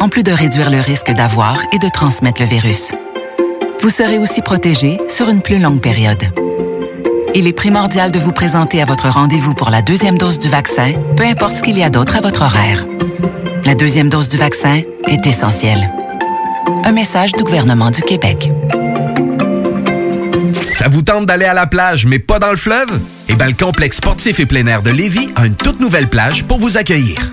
En plus de réduire le risque d'avoir et de transmettre le virus. Vous serez aussi protégé sur une plus longue période. Il est primordial de vous présenter à votre rendez-vous pour la deuxième dose du vaccin, peu importe ce qu'il y a d'autre à votre horaire. La deuxième dose du vaccin est essentielle. Un message du gouvernement du Québec. Ça vous tente d'aller à la plage, mais pas dans le fleuve? Eh bien, le complexe sportif et plein air de Lévis a une toute nouvelle plage pour vous accueillir.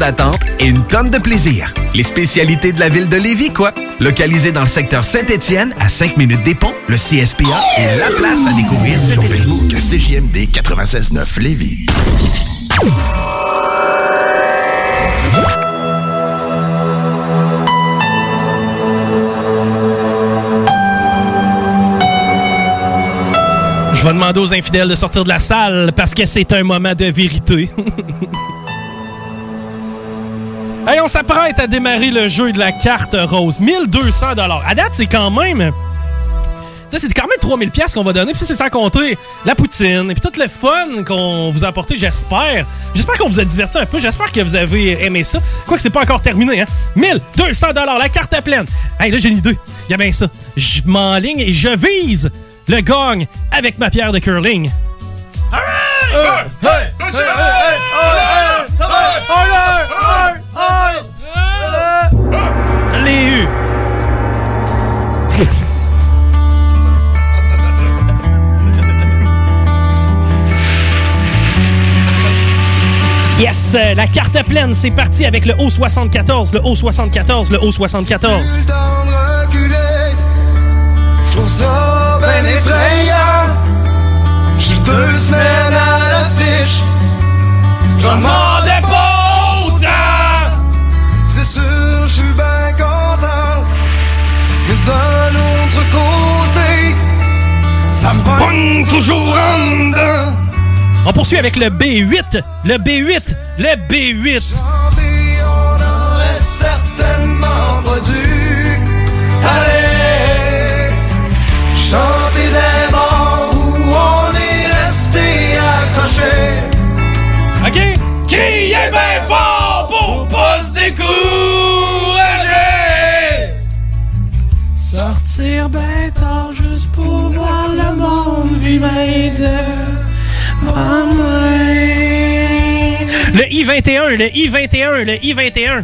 d'attente et une tonne de plaisir. Les spécialités de la ville de Lévis, quoi. Localisé dans le secteur Saint-Étienne, à 5 minutes des ponts, le CSPA est la place à découvrir sur Facebook. CJMD 96.9 Lévis. Je vais demander aux infidèles de sortir de la salle parce que c'est un moment de vérité. hey, on s'apprête à démarrer le jeu de la carte rose. 1200 À date, c'est quand même... C'est quand même 3000 pièces qu'on va donner. Puis c'est sans compter la poutine et puis tout le fun qu'on vous a apporté, j'espère. J'espère qu'on vous a diverti un peu. J'espère que vous avez aimé ça. Quoique c'est pas encore terminé, hein. 1200 la carte à pleine. Hey, là, j'ai une idée. Il y a bien ça. Je m'enligne et je vise le gong avec ma pierre de curling. Les Yes, la carte à pleine, c'est parti avec le O74, le O74, le O74. Je trouve ça ben effrayant. J'ai deux semaines à l'affiche. J'en demandais pas autant. C'est sûr, je suis ben content. Mais d'un autre côté, ça me pogne toujours en dedans. On poursuit avec le B8, le B8, le B8. I-21, le I-21, le I-21.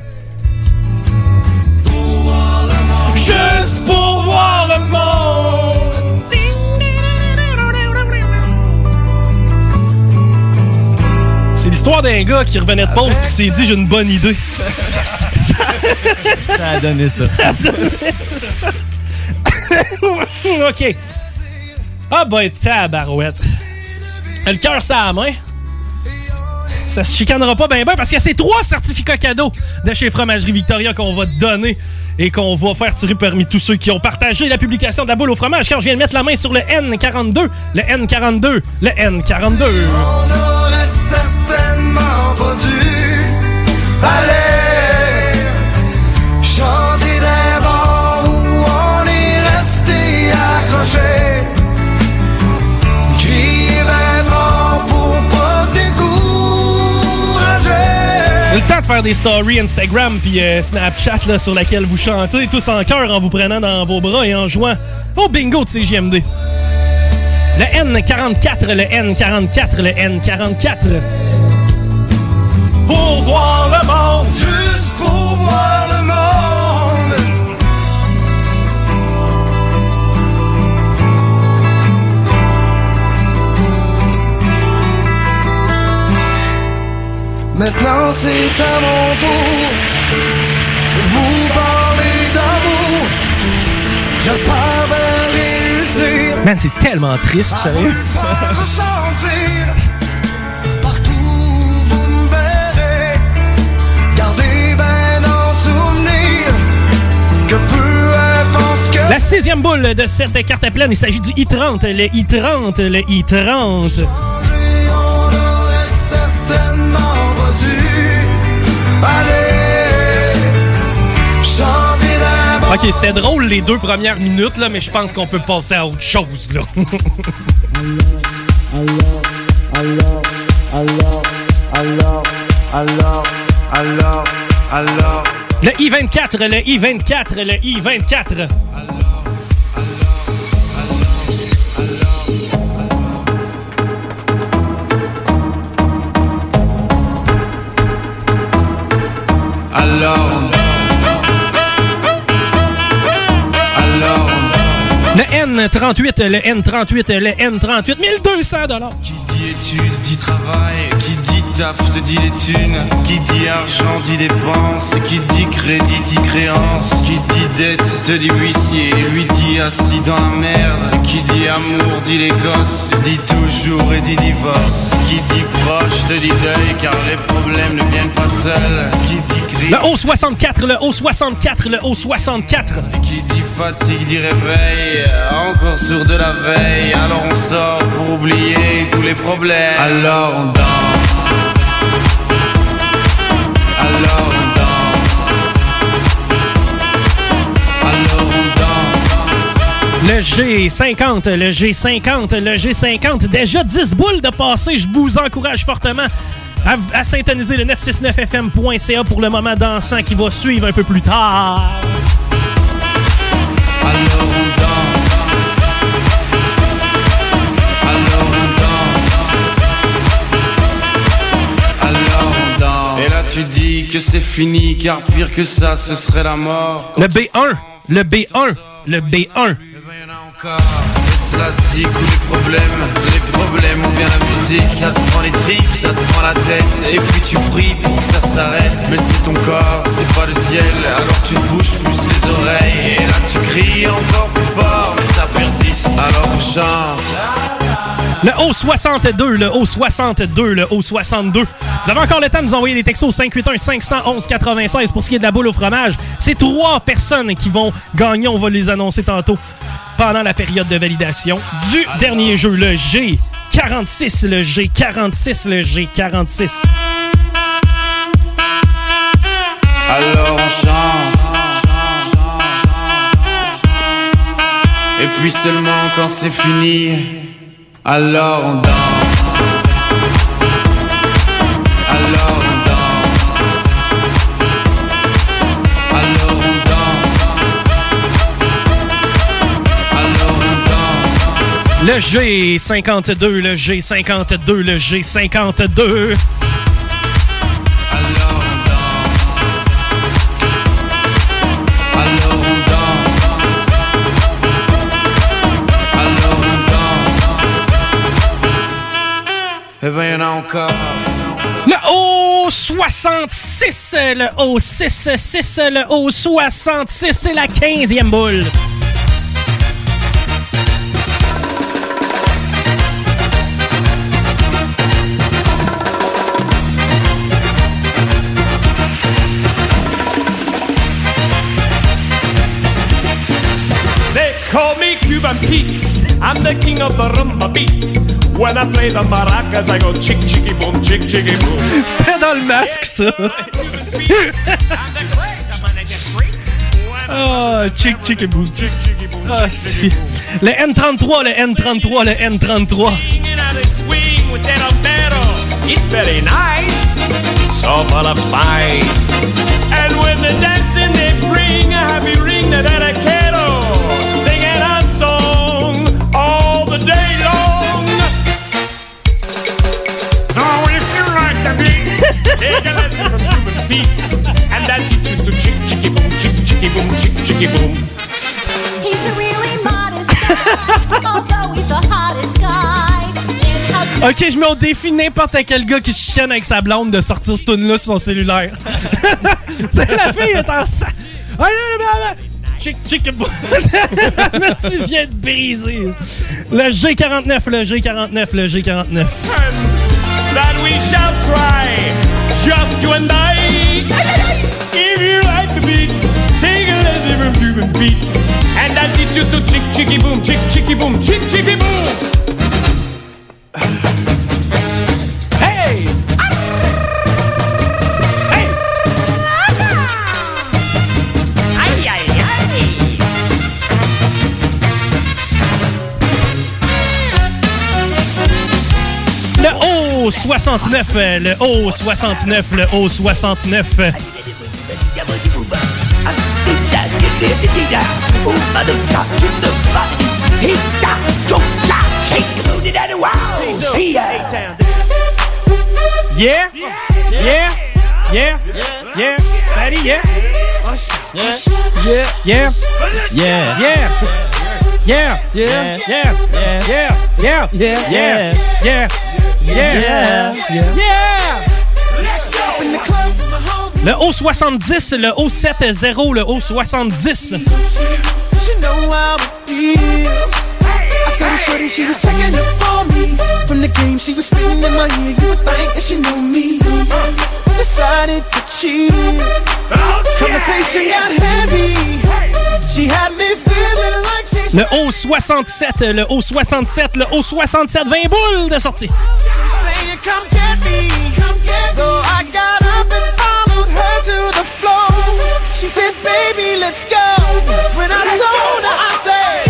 Juste pour voir le monde. C'est l'histoire d'un gars qui revenait de pause et qui s'est dit j'ai une bonne idée. Ça a donné ça. OK. Ah ben tabarouette. Le cœur ça la main. Ça se chicanera pas bien ben parce qu'il y a ces trois certificats cadeaux de chez Fromagerie Victoria qu'on va donner et qu'on va faire tirer parmi tous ceux qui ont partagé la publication de la boule au fromage quand je viens de mettre la main sur le N42. Le N42. Le N42. On aurait certainement pas dû aller le temps de faire des stories Instagram puis euh, Snapchat là, sur laquelle vous chantez tous en chœur en vous prenant dans vos bras et en jouant au bingo de CGMD. Le N44, le N44, le N44. Pour voir le monde, Maintenant c'est à mon tour de vous parler d'amour. J'espère bien réussir. Man, c'est tellement triste, à sérieux. La sixième boule de cette carte pleine, il s'agit du I-30, le I-30, le I-30. Ok, c'était drôle les deux premières minutes, là, mais je pense qu'on peut passer à autre chose, là. Le I-24, le I-24, le I-24. Alors Alors Le N38, le N38, le N38, 1200 dollars. Qui dit études dit travail, qui dit taf te dit les thunes, qui dit argent dit dépenses, qui dit crédit dit créance, qui dit dette te dit huissier, lui dit assis dans la merde, qui dit amour dit les gosses, dit toujours et dit divorce, qui dit proche te dit deuil car les problèmes ne viennent pas seuls, qui dit cri, Le O64, le O64, le O64. qui dit fatigue dit réveil, encore sur de la veille, alors on sort pour oublier tous les problèmes, alors on danse. Le G50, le G50, le G50. Déjà 10 boules de passé. Je vous encourage fortement à, à le 969fm.ca pour le moment dansant qui va suivre un peu plus tard. Que c'est fini car pire que ça ce serait la mort. Le B1, le B1, le B1. encore. Et cela c'est tous les problèmes. Les problèmes ont bien la musique. Ça te prend les tripes, ça te prend la tête. Et puis tu pries pour que ça s'arrête. Mais c'est ton corps, c'est pas le ciel. Alors tu bouges plus les oreilles. Et là tu cries encore plus fort. Mais ça persiste. Alors on chante. Le O62, le O62, le O62. Vous avez encore le temps de nous envoyer des textos au 581 511 96 pour ce qui est de la boule au fromage. C'est trois personnes qui vont gagner. On va les annoncer tantôt pendant la période de validation du dernier jeu, le G46, le G46, le G46. Alors on chante. Et puis seulement quand c'est fini, alors on danse. Alors on danse. Alors on danse. Alors on danse. Le G52, le G52, le G52. Le O66, le O66, le O66, c'est la 15e boule. They call me Cuban Pete. I'm the king of the rumba beat. When I play the maracas, I go chick chicky boom, chick chicky boom. C'était dans le masque, ça. Ah, chick chick et boom. Chick chicky boom. Ah, Le N33, le N33, le N33. Swinging out and swing with that albero. It's very nice, so full of spice. And when the dancing they bring a happy ring that a kettle, Ok, je mets au défi n'importe quel gars qui se chicane avec sa blonde de sortir ce tune-là sur son cellulaire. La fille est en. Ah, là, là. Chick, chick, tu viens de briser. Le G49, le G49, le G49. That we shall try, just you and I. If you like the beat, take a lesson from Cuban beat, and I'll teach you to chick chicky boom, chick chicky boom, chick chicky boom. au 69, le haut 69, le haut 69. Yeah, yeah, yeah, yeah, Daddy, yeah. Yeah, yeah, yeah, yeah. Yeah, yeah, yeah, yeah, yeah, yeah, yeah, yeah. Yeah. Yeah. yeah. Le haut 70, le haut 70, le haut 70. decided to cheat. Oh, okay. Conversation got heavy. She had me feeling like she Le O67, le O67, le O67, 20 boules de sortie. saying, come get me. Come get so I got up and followed her to the floor. She said, baby, let's go. When I told her, I said,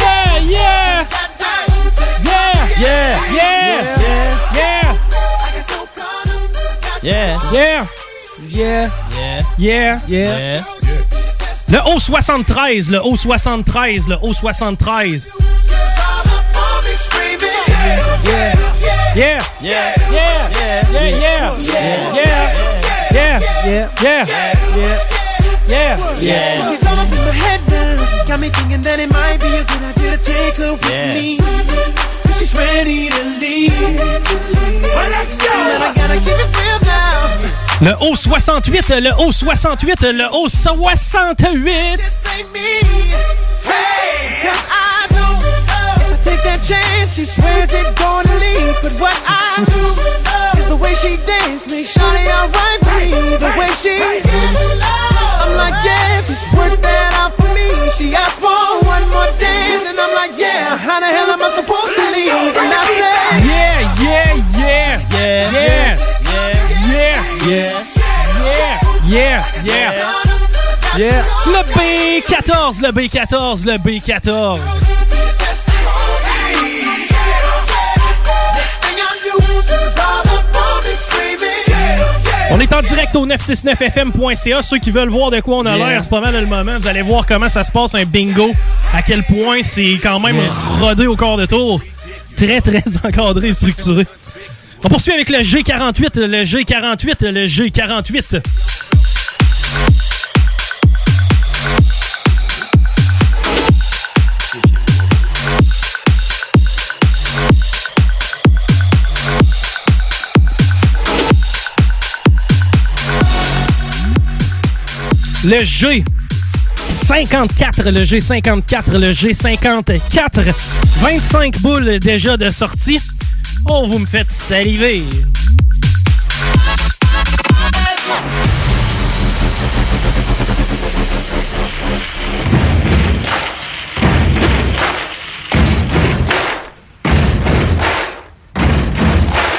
Yeah, yeah. Yeah, yeah, yeah, yeah, yeah, yeah, yeah, yeah, yeah. Le O73, le O73, le O73. Yeah, Yeah, yeah, yeah, yeah, yeah, yeah, yeah, yeah, yeah, yeah. She's all with Yeah. Le haut 68, le haut 68, le haut 68. Yeah, yeah, yeah, yeah, yeah yeah, yeah, yeah, yeah, yeah. Le B14, le B14, le B14. On est en direct au 969fm.ca. Ceux qui veulent voir de quoi on a Yeah. l'air, c'est pas mal le moment. Vous allez voir comment ça se passe un bingo. À quel point c'est quand même rodé au corps de tour. Très, très encadré et structuré. On poursuit avec le G48, le G48, le G48. Le G 54, le G54, le G54. 25 boules déjà de sortie. Oh, vous me faites saliver!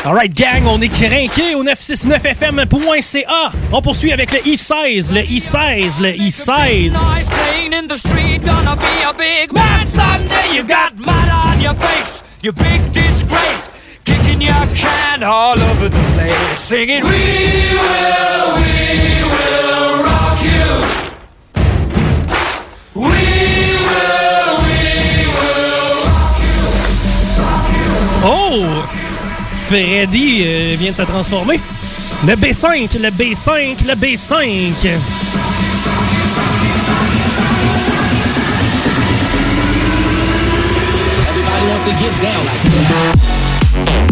Alright gang, on est crinqué au 969fm.ca. On poursuit avec le I-16, le I-16, le I-16. You big disgrace. Kicking when you can all over the place. Singing, We will, we will rock you. We will, we will Oh! Freddy euh, vient de se transformer. Le B5, le B5, le B5. Everybody wants to get down like that.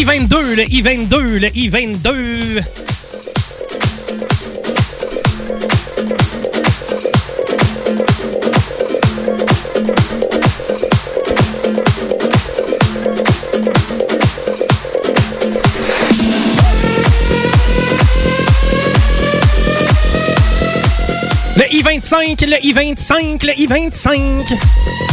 I-22, le I-22, le I-22. Le I-25, le I-25, le I-25.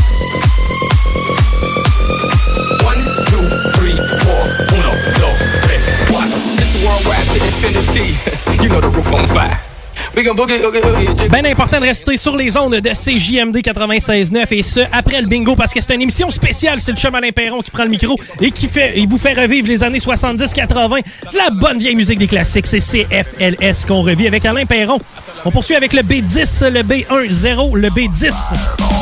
Ben important de rester sur les ondes de CJMD 96.9 et ce après le bingo parce que c'est une émission spéciale. C'est le chum Alain Perron qui prend le micro et qui fait, vous fait revivre les années 70-80. La bonne vieille musique des classiques, c'est CFLS qu'on revit avec Alain Perron. On poursuit avec le B10, le B10, le B10.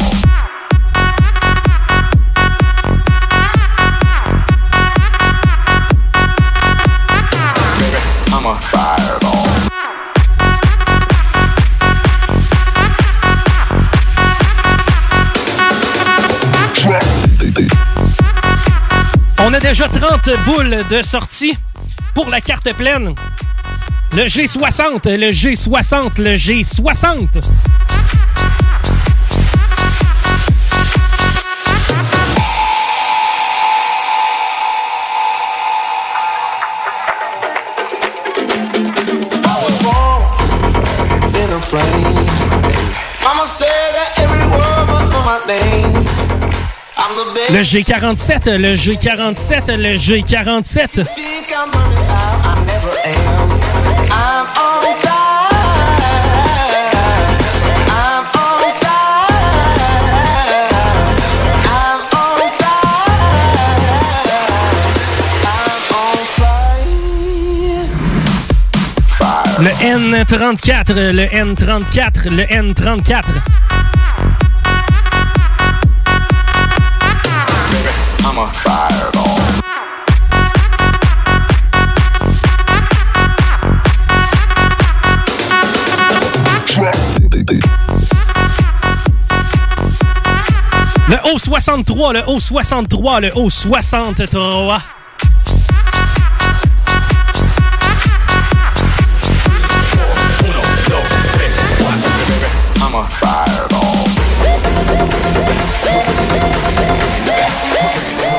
Déjà 30 boules de sortie pour la carte pleine. Le G60, le G60, le G60. in a plane. Mama said that every word was my name. Le G47, le G47, le G47. Think I'm running out, I never am. I'm on fire. I'm on fire. I'm on fire. I'm on fire. Le N34, le N34, le N34. Le haut 63, le haut 63, le haut 63.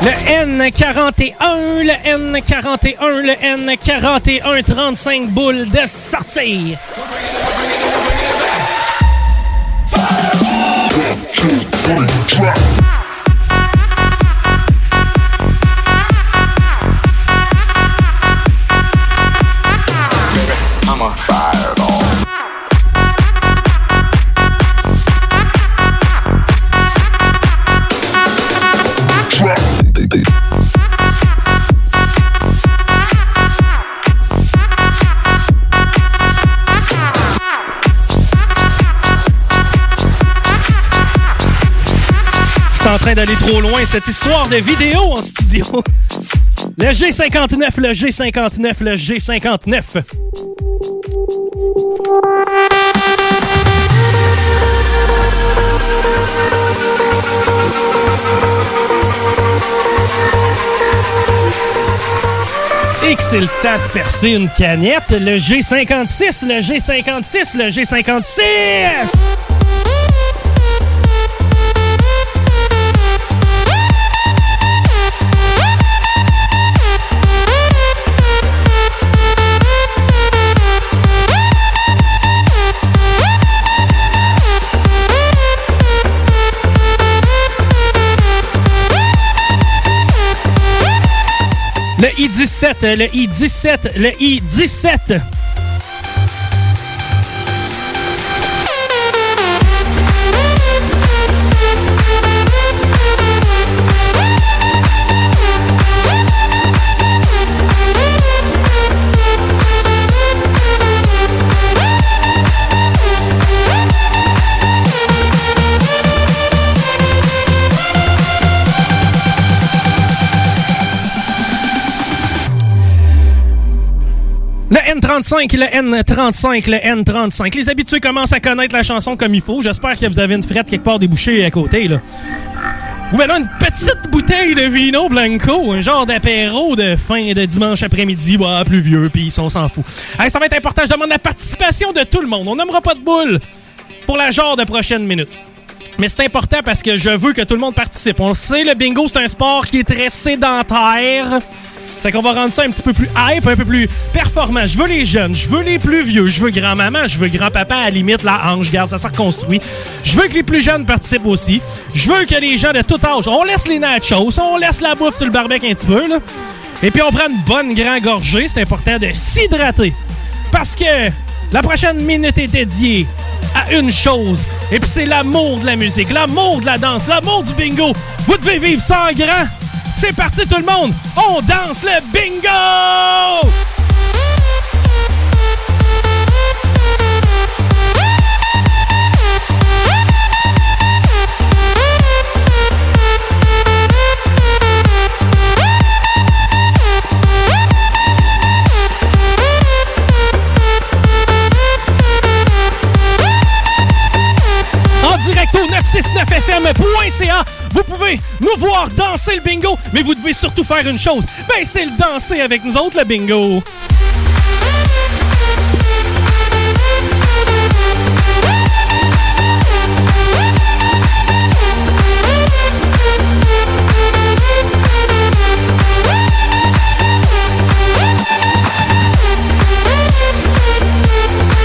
Le N41, le N41, le N41, 35 boules de sortie. Train d'aller trop loin, cette histoire de vidéo en studio. Le G59, le G59, le G59. Et que c'est le temps de percer une canette. Le G56, le G56, le G56! Le I-17, le I-17, le I-17. N35, le N35, le N35. Les habitués commencent à connaître la chanson comme il faut. J'espère que vous avez une frette quelque part débouchée à côté, là. Ou maintenant une petite bouteille de vino blanco, un genre d'apéro de fin de dimanche après-midi, bah, plus vieux, puis on s'en fout. Hey, ça va être important, je demande la participation de tout le monde. On n'aimera pas de boule pour la genre de prochaine minute. Mais c'est important parce que je veux que tout le monde participe. On le sait, le bingo, c'est un sport qui est très sédentaire. Fait qu'on va rendre ça un petit peu plus hype, un peu plus performant. Je veux les jeunes, je veux les plus vieux, je veux grand-maman, je veux grand-papa, à la limite, la hanche, garde, ça s'est reconstruit. Je veux que les plus jeunes participent aussi. Je veux que les gens de tout âge, on laisse les nachos, on laisse la bouffe sur le barbecue un petit peu, là. Et puis on prend une bonne grande gorgée, c'est important de s'hydrater. Parce que la prochaine minute est dédiée à une chose. Et puis c'est l'amour de la musique, l'amour de la danse, l'amour du bingo. Vous devez vivre ça en grand. C'est parti tout le monde. On danse le bingo! en direct au 969fm.ca. Vous pouvez nous voir danser le bingo, mais vous devez surtout faire une chose. Ben, c'est le danser avec nous autres, le bingo.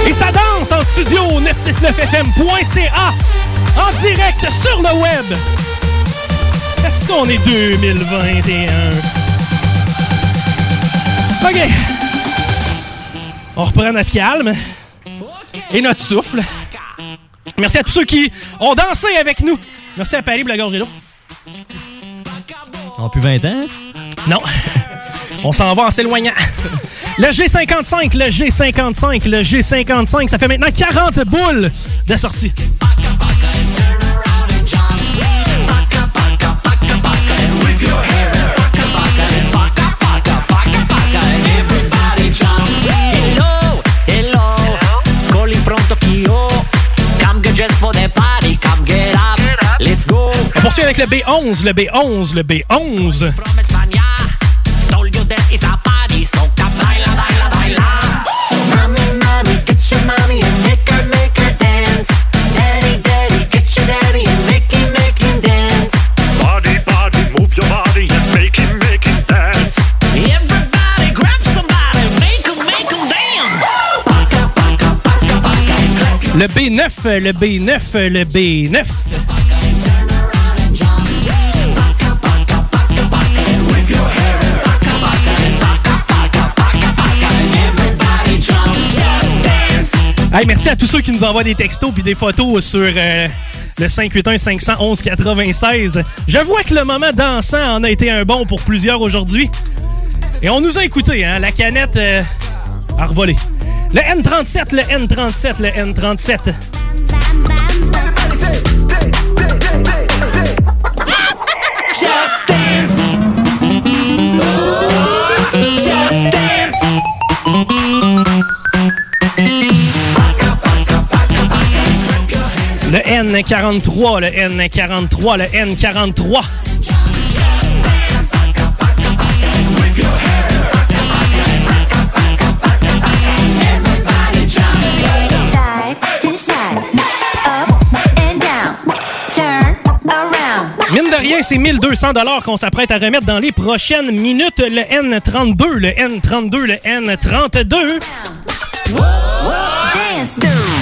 Et ça danse en studio au 969fm.ca en direct sur le web. Est-ce qu'on est 2021? OK. On reprend notre calme et notre souffle. Merci à tous ceux qui ont dansé avec nous. Merci à Paris d'eau. On plus 20 ans? Non. On s'en va en s'éloignant. Le G55, le G55, le G55, ça fait maintenant 40 boules de sortie. Dance. Everybody grab somebody, make him, make him dance. Le B9, le B9, le B9. Merci à tous ceux qui nous envoient des textos puis des photos sur euh, le 581 511 96. Je vois que le moment dansant en a été un bon pour plusieurs aujourd'hui. Et on nous a écouté, hein, la canette euh, a revolé. Le N37, le N37, le N37. N43, le N43, le N43. Side to side, up and down, turn around. Mine de rien, c'est 1200 dollars qu'on s'apprête à remettre dans les prochaines minutes. Le N32, le N32, le N32. Dance, dude. Le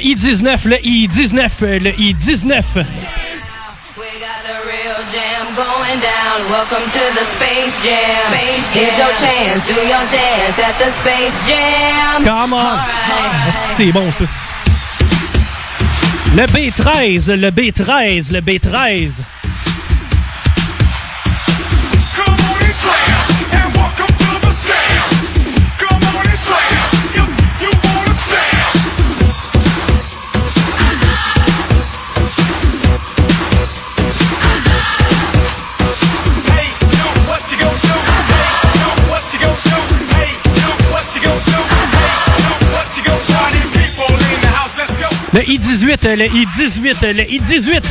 I-19, le I-19, le I-19. jam going down. Welcome to the Space Jam. Here's your chance, do your dance at the Space Jam. Come on! Ah, C'est bon, ça. Le B13, le B13, le B13. Le I-18, le I-18, le I-18.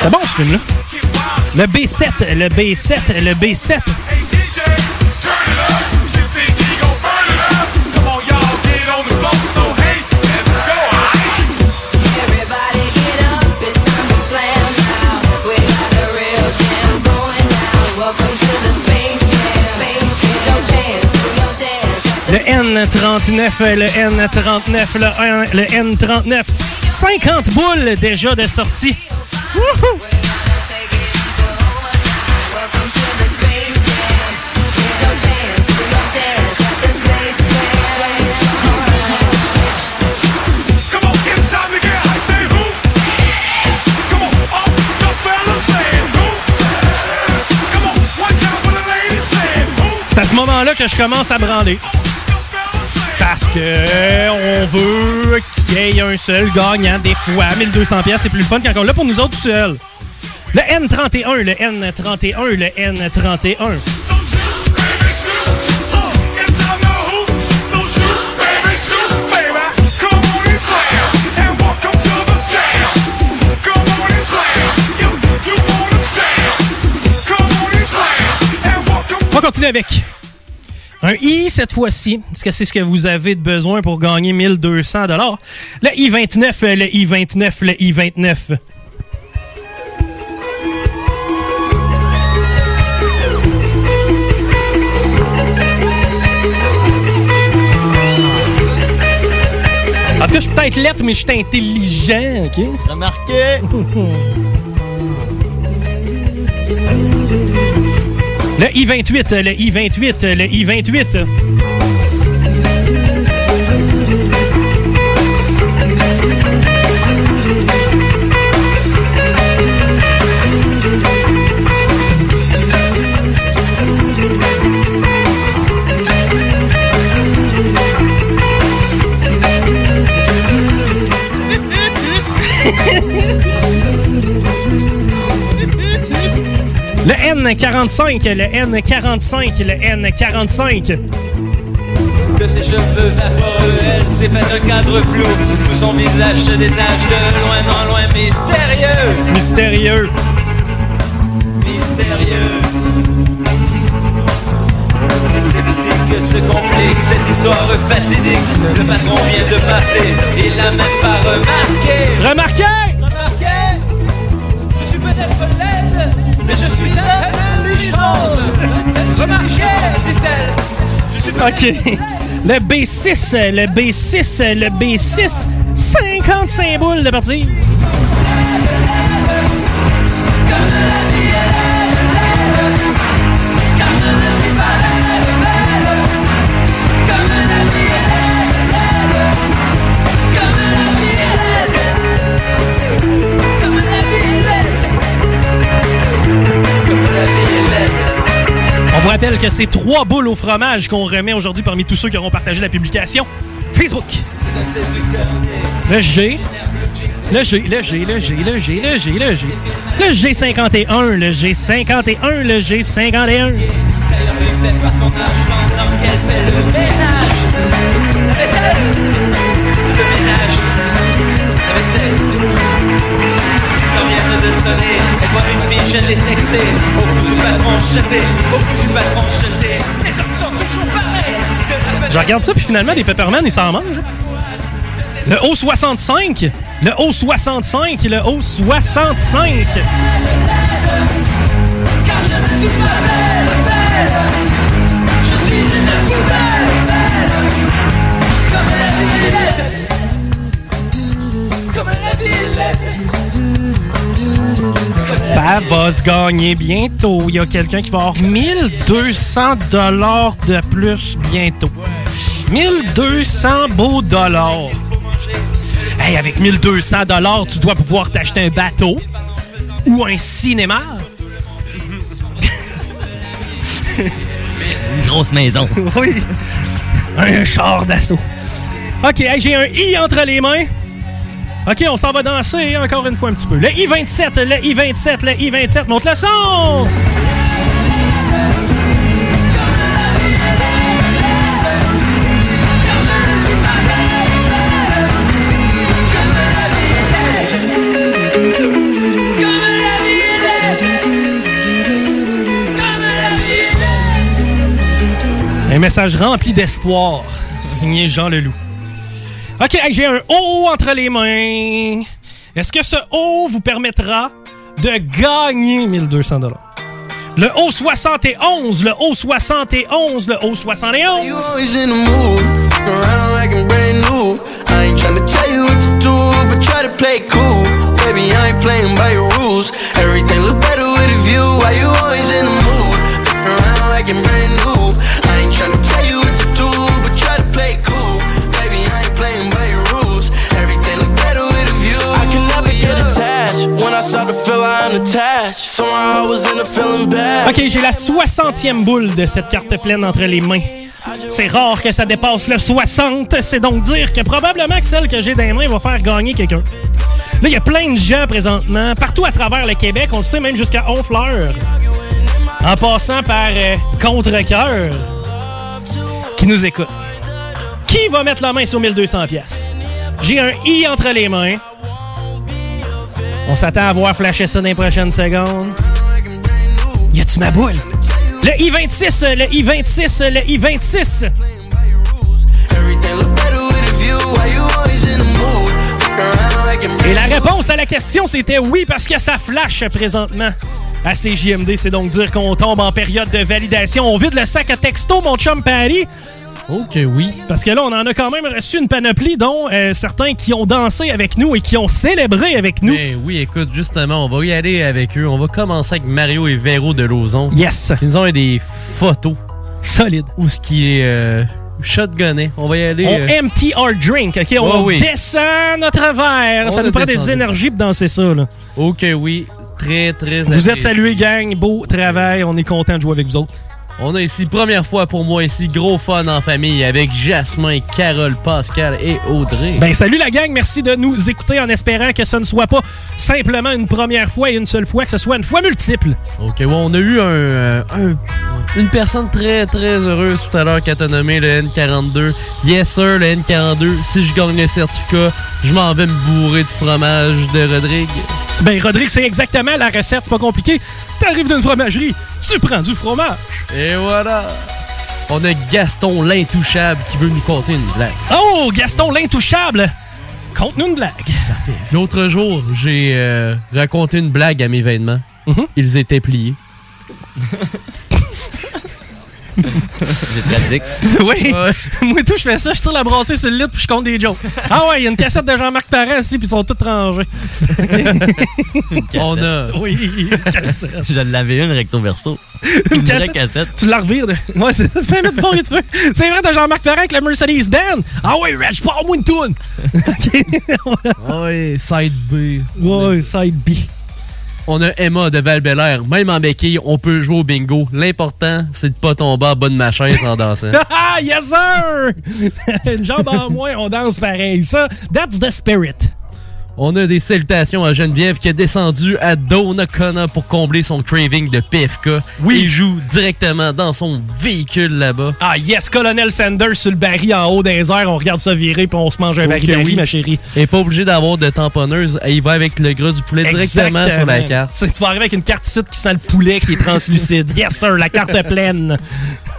C'est bon ce film-là. Le B7, le B7, le B7. Le N39, le N39, le, le N39. 50 boules déjà de sortie. Wouhou! C'est à ce moment-là que je commence à branler. Parce que on veut qu'il y ait un seul gagnant des fois. 1200 pièces, c'est plus fun quand on pour nous autres tout seuls. Le N31, le N31, le N31. On va continuer avec un I cette fois-ci. Est-ce que c'est ce que vous avez de besoin pour gagner 1200 Le I29, le I29, le I29. Parce que je suis peut-être lettre, mais je suis intelligent, OK? Remarqué! Le I-28, le I-28, le I-28. Le N45, le N45, le N45. Que ses cheveux vaporeux, elle s'est fait un cadre flou Où son visage se détache de loin en loin mystérieux. Mystérieux. Mystérieux. C'est ici que se complique cette histoire fatidique. Le patron vient de passer, il l'a même pas remarqué Remarqué. Remarqué? Mais je suis intelligente Remarqué, dit-elle Je suis OK. Le B6, le B6, le B6. 55 boules de partie. Rappelle que c'est trois boules au fromage qu'on remet aujourd'hui parmi tous ceux qui auront partagé la publication. Facebook. Le G. Le G, le G, le G, le G, le G, le G. Le G51, le G51, le G51. Elle lui fait pas son âge pendant qu'elle fait le ménage. Je regarde ça, puis finalement, les Pepperman, ils s'en mangent. Le haut 65 le haut 65 le haut 65 va se gagner bientôt. Il y a quelqu'un qui va avoir 1200 dollars de plus bientôt. 1200 beaux dollars. Hey, avec 1200 dollars, tu dois pouvoir t'acheter un bateau ou un cinéma. Une grosse maison. oui. Un char d'assaut. OK, hey, j'ai un I entre les mains. OK, on s'en va danser encore une fois un petit peu. Le I-27, le I-27, le I-27, monte le son! Un message rempli d'espoir, signé Jean Leloup. OK, j'ai un O entre les mains. Est-ce que ce O vous permettra de gagner 1200 Le O 71, le O 71, le O 71. You always in the mood, fucking around like I'm brand new. I ain't tryna tell you what to do, but try to play it cool. Baby, I ain't playing by your rules. Everything look better with a view. Why you always in the mood, fucking around like I'm brand new? OK, j'ai la 60e boule de cette carte pleine entre les mains. C'est rare que ça dépasse le 60. C'est donc dire que probablement que celle que j'ai dans les mains va faire gagner quelqu'un. Là, il y a plein de gens présentement, partout à travers le Québec, on le sait même jusqu'à Honfleur, en passant par euh, Contre-Cœur, qui nous écoute. Qui va mettre la main sur 1200 pièces J'ai un I entre les mains. On s'attend à voir flasher ça dans les prochaines secondes. Y a-tu ma boule? Le I-26, le I-26, le I-26. Everything look better with a view. Why you always in the mood, fucking around like I'm Et la réponse à la question, c'était oui, parce que ça flash présentement. À CJMD, c'est donc dire qu'on tombe en période de validation. On vide le sac à texto, mon chum Paris. Ok, oui. Parce que là, on en a quand même reçu une panoplie, dont euh, certains qui ont dansé avec nous et qui ont célébré avec nous. Ben oui, écoute, justement, on va y aller avec eux. On va commencer avec Mario et Véro de Lauson. Yes. Ils ont des photos. Solide. Où ce qui est euh, shotgunné. On va y aller. On euh, empty our drink, OK? On Ouais, oui. descend notre verre. On ça nous prend des énergies pour danser ça, là. Ok, oui. Très, très Vous êtes salués, gang. Beau travail. On est content de jouer avec vous autres. On a ici, première fois pour moi ici, gros fun en famille avec Jasmin, Carole, Pascal et Audrey. Ben salut la gang, merci de nous écouter en espérant que ce ne soit pas simplement une première fois et une seule fois, que ce soit une fois multiple. Ok, ouais, on a eu un, euh, un- une personne très très heureuse tout à l'heure qui a te nommé le N42. Yes sir, le N42. Si je gagne le certificat, je m'en vais me bourrer du fromage de Rodrigue. Ben Rodrigue, c'est exactement la recette, c'est pas compliqué. T'arrives d'une fromagerie, tu prends du fromage. Et voilà. On a Gaston l'intouchable qui veut nous conter une blague. Oh, Gaston l'intouchable, conte-nous une blague. L'autre jour, j'ai euh, raconté une blague à mes vêtements. Mm-hmm. Ils étaient pliés. J'ai pratique. oui, moi tout, je fais ça, je tire la brassée sur le lit puis je compte des jokes. Ah ouais, il y a une cassette de Jean-Marc Parent ici puis ils sont toutes rangés. On a. Oui, une cassette. Je l'avais une recto verso. Une Une vraie cassette? cassette. Tu la revires de. Ouais, c'est- fait mettre du bon de feu. C'est vrai, t'as Jean-Marc Parent avec le Mercedes Benz. Ah ouais, Reg, parle-moi une toune. Ouais, side B. Ouais, side B. On a Emma de val Même en béquille, on peut jouer au bingo. L'important, c'est de pas tomber en bas de en dansant. Ah, yes sir! une jambe en moins, on danse pareil. Ça, that's the spirit. On a des salutations à Geneviève qui est descendue à Donnacona pour combler son craving de PFK. Oui. Il joue directement dans son véhicule là-bas. Ah yes, Colonel Sanders sur le baril en haut des airs, on regarde ça virer puis on se mange un baril Ok, baril, oui. ma chérie. Et pas obligé d'avoir de tamponneuse. Il va avec le gras du poulet directement sur la carte. Tu vas arriver avec une carte ici qui sent le poulet qui est translucide. yes sir, la carte pleine.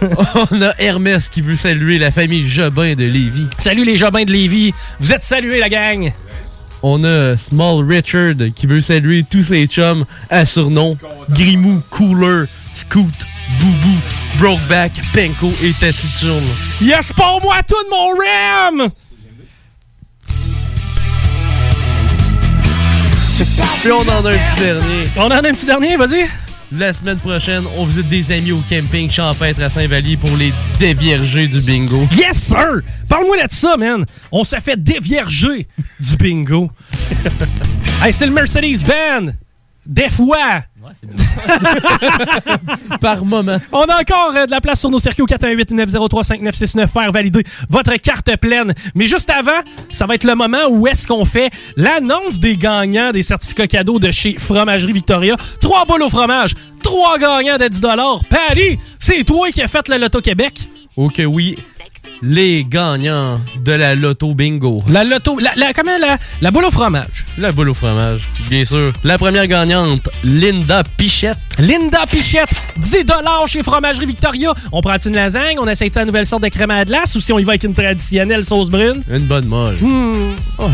On a Hermès qui veut saluer la famille Jobin de Lévis. Salut les Jobins de Lévis. Vous êtes salués la gang. On a Small Richard qui veut saluer tous ses chums à surnom Grimou, Cooler, Scoot, Boubou, Brokeback, Penko et Taciturne. Yes, pour moi tout de mon RAM! Puis on en a un petit dernier. On en a un petit dernier, vas-y. La semaine prochaine, on visite des amis au camping champêtre à Saint-Vallier pour les dévierger du bingo. Yes, sir! Parle-moi de ça, man! On se fait dévierger du bingo. hey, c'est le Mercedes-Benz! Des fois! Par moment. On a encore euh, de la place sur nos circuits au 418-903-5969. Faire valider votre carte pleine. Mais juste avant, ça va être le moment où est-ce qu'on fait l'annonce des gagnants des certificats cadeaux de chez Fromagerie Victoria. Trois boules au fromage, trois gagnants de 10 Paris, c'est toi qui as fait le Loto Québec. Ok, oui. Les gagnants de la Loto Bingo. La Loto. La, la- comment la, la boule au fromage? La boule au fromage, bien sûr. La première gagnante, Linda Pichette. Linda Pichette, 10 chez Fromagerie Victoria. On prend une lasagne, on essaye de la nouvelle sorte de crème à glace ou si on y va avec une traditionnelle sauce brune? Une bonne molle. Hmm. Oh.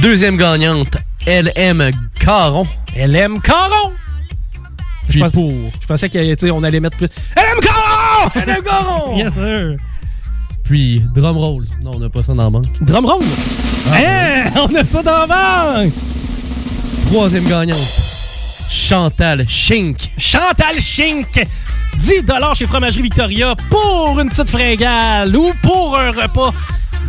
Deuxième gagnante, LM Caron. LM Caron! Je, pense- pour- je pensais qu'on allait mettre plus. LM Caron! LM Caron! Yes, sir. Puis drum roll. Non, on n'a pas ça dans la banque. Drum roll? Hein? On a ça dans la banque! Troisième gagnante, Chantal Schink. Chantal Schink! 10 chez Fromagerie Victoria pour une petite fringale ou pour un repas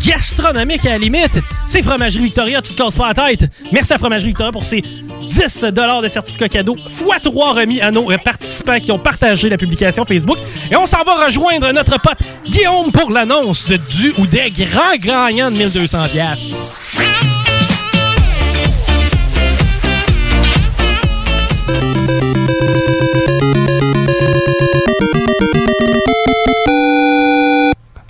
gastronomique à la limite. C'est Fromagerie Victoria, tu te casses pas la tête. Merci à Fromagerie Victoria pour ces 10 de certificat cadeau, fois 3 remis à nos euh, participants qui ont partagé la publication Facebook. Et on s'en va rejoindre notre pote Guillaume pour l'annonce du ou des grands gagnants de 1200 piastres.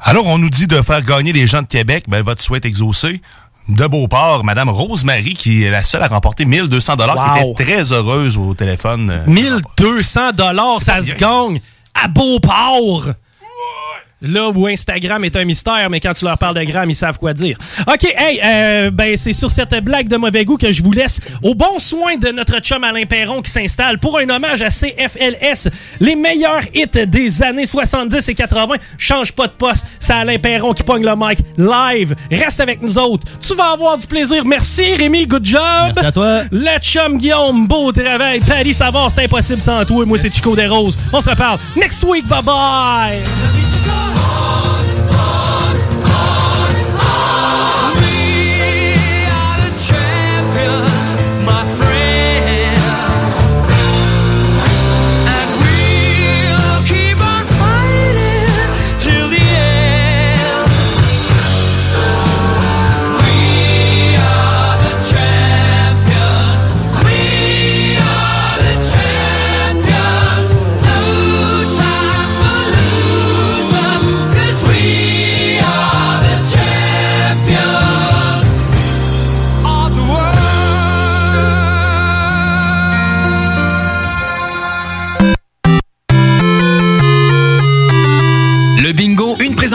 Alors, on nous dit de faire gagner les gens de Québec. Ben, votre souhait exaucé. De Beauport, Madame Rosemary, qui est la seule à remporter 1200 dollars, qui était très heureuse au téléphone. euh, 1200 dollars, ça se gagne à Beauport. Là où Instagram est un mystère, mais quand tu leur parles de grammes, ils savent quoi dire. OK, hey, euh, ben c'est sur cette blague de mauvais goût que je vous laisse au bon soin de notre chum Alain Perron qui s'installe pour un hommage à CFLS, les meilleurs hits des années 70 et 80. Change pas de poste, c'est Alain Perron qui pogne le mic live. Reste avec nous autres. Tu vas avoir du plaisir. Merci Rémi, good job. Merci à toi. Le chum Guillaume, beau travail. Paris Savard, c'est impossible sans toi. Moi, c'est Chico Desroses. On se reparle next week. Bye bye.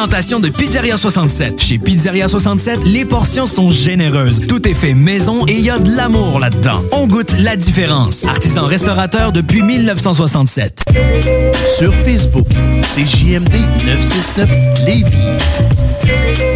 De Pizzeria 67. Chez Pizzeria 67, les portions sont généreuses. Tout est fait maison et il y a de l'amour là-dedans. On goûte la différence. Artisan restaurateur depuis 1967. Sur Facebook, c'est JMD 969 Lévis.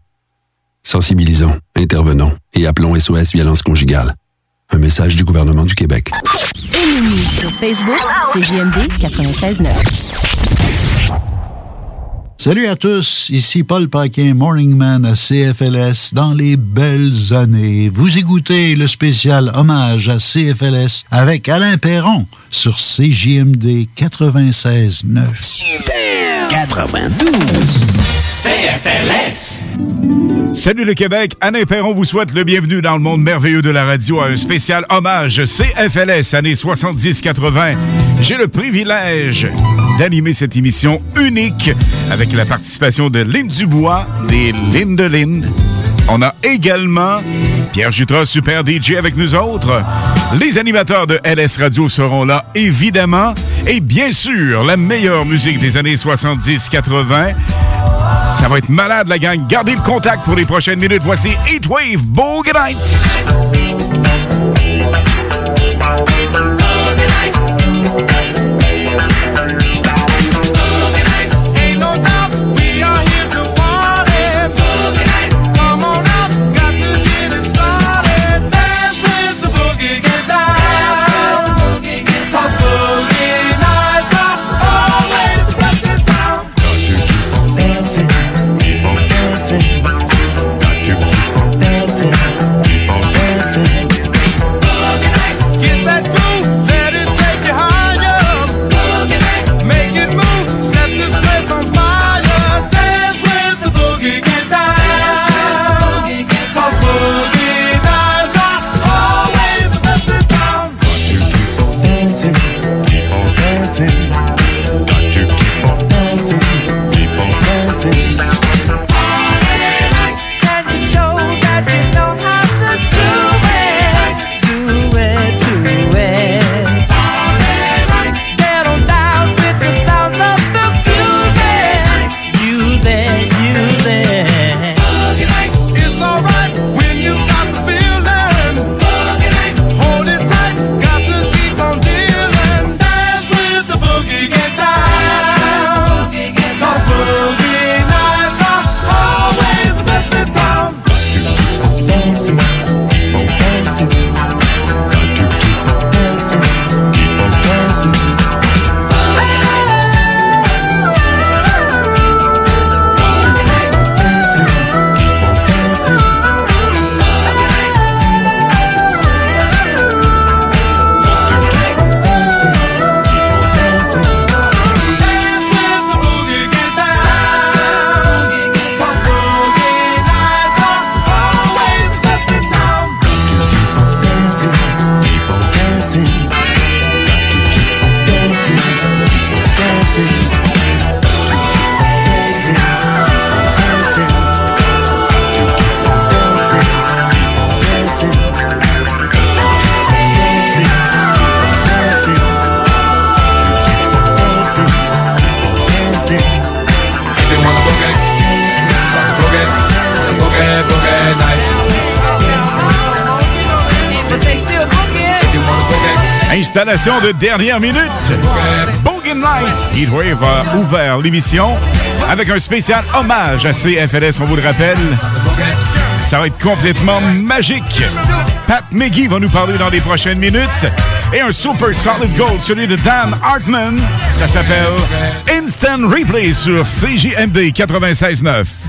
Sensibilisons, intervenons et appelons SOS Violence Conjugale. Un message du gouvernement du Québec. Sur Facebook, c'est JMD 96.9. Salut à tous, ici Paul Paquin, Morning Man à CFLS dans les belles années. Vous écoutez le spécial hommage à CFLS avec Alain Perron sur CJMD 96.9. 92. CFLS. Salut le Québec, Alain Perron vous souhaite le bienvenu dans le monde merveilleux de la radio à un spécial hommage CFLS années 70-80. J'ai le privilège d'animer cette émission unique avec la participation de Lynn Dubois, des Lynn de Lynn. On a également Pierre Jutras, super DJ avec nous autres. Les animateurs de LS Radio seront là, évidemment. Et bien sûr, la meilleure musique des années 70-80. Ça va être malade, la gang. Gardez le contact pour les prochaines minutes. Voici Heatwave Boogie Nights. De dernière minute. Boogie Night. Heatwave a ouvert l'émission avec un spécial hommage à CFLS, on vous le rappelle. Ça va être complètement magique. Pat McGee va nous parler dans les prochaines minutes. Et un super solid gold, celui de Dan Hartman. Ça s'appelle Instant Replay sur CJMD 96.9.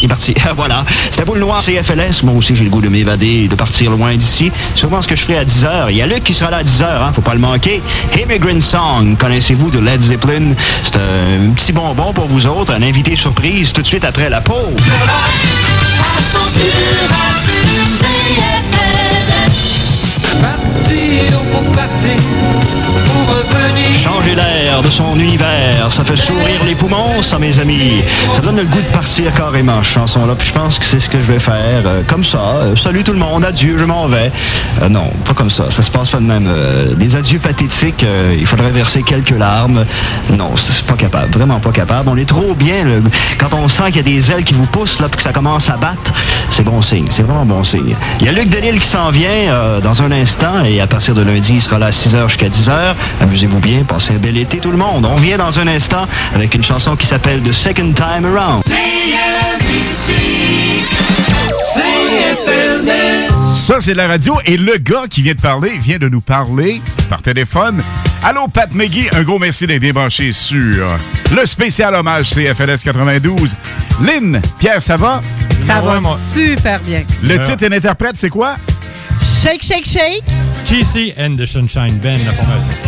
il est parti. voilà. C'était Boule noire CFLS. Moi aussi, j'ai le goût de m'évader de partir loin d'ici. C'est sûrement ce que je ferai à 10h. Il y a Luc qui sera là à 10h, hein, faut pas le manquer. Immigrant Song, connaissez-vous de Led Zeppelin? C'est un petit bonbon pour vous autres, un invité surprise tout de suite après la pause. Changer l'air de son univers, ça fait sourire les poumons, ça, mes amis. Ça donne le goût de partir carrément, chanson-là. Puis je pense que c'est ce que je vais faire. euh, comme ça. Euh, salut tout le monde, adieu, je m'en vais. Euh, non, pas comme ça. Ça se passe pas de même. Les adieux pathétiques, il faudrait verser quelques larmes. Non, c'est pas capable. Vraiment pas capable. On est trop bien. Quand on sent qu'il y a des ailes qui vous poussent, là, puis que ça commence à battre, c'est bon signe. C'est vraiment bon signe. Il y a Luc Delisle qui s'en vient euh, dans un instant et à partir de lundi, il sera là à 6h jusqu'à 10h. Amusez-vous bien, passez un bel été tout le monde. On vient dans un instant avec une chanson qui s'appelle The Second Time Around. Ça, c'est la radio. Et le gars qui vient de parler vient de nous parler par téléphone. Allô, Pat McGee. Un gros merci d'être débranché sur le spécial hommage CFLS 92. Lynn, Pierre, ça va? Ça va super bien. Le titre et l'interprète, c'est quoi? Shake, shake, shake. Casey and the Sunshine Band, la formation.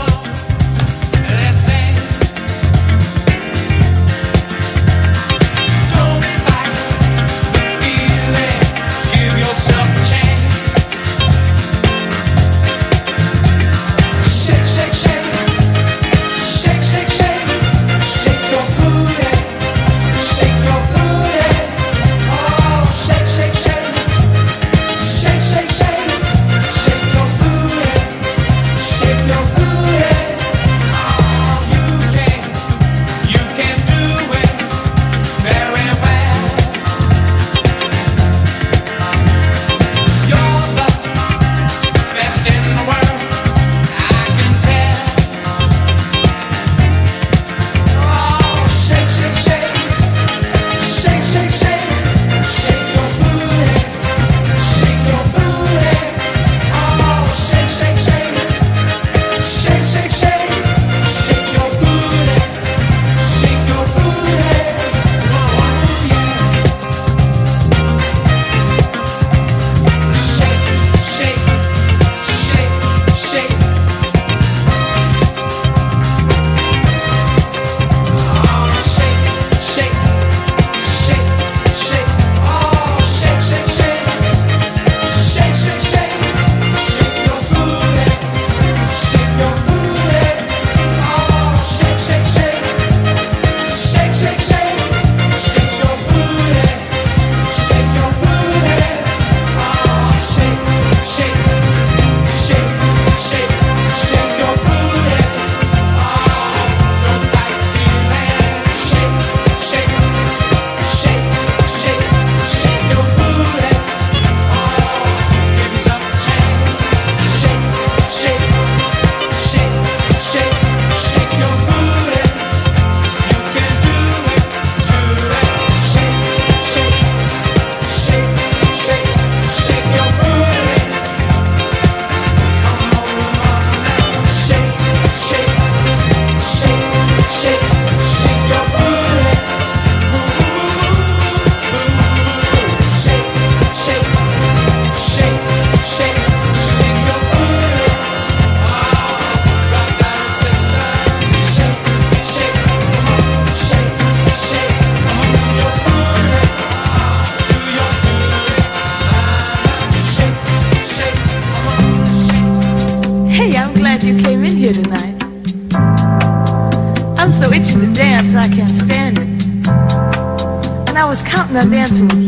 Dancing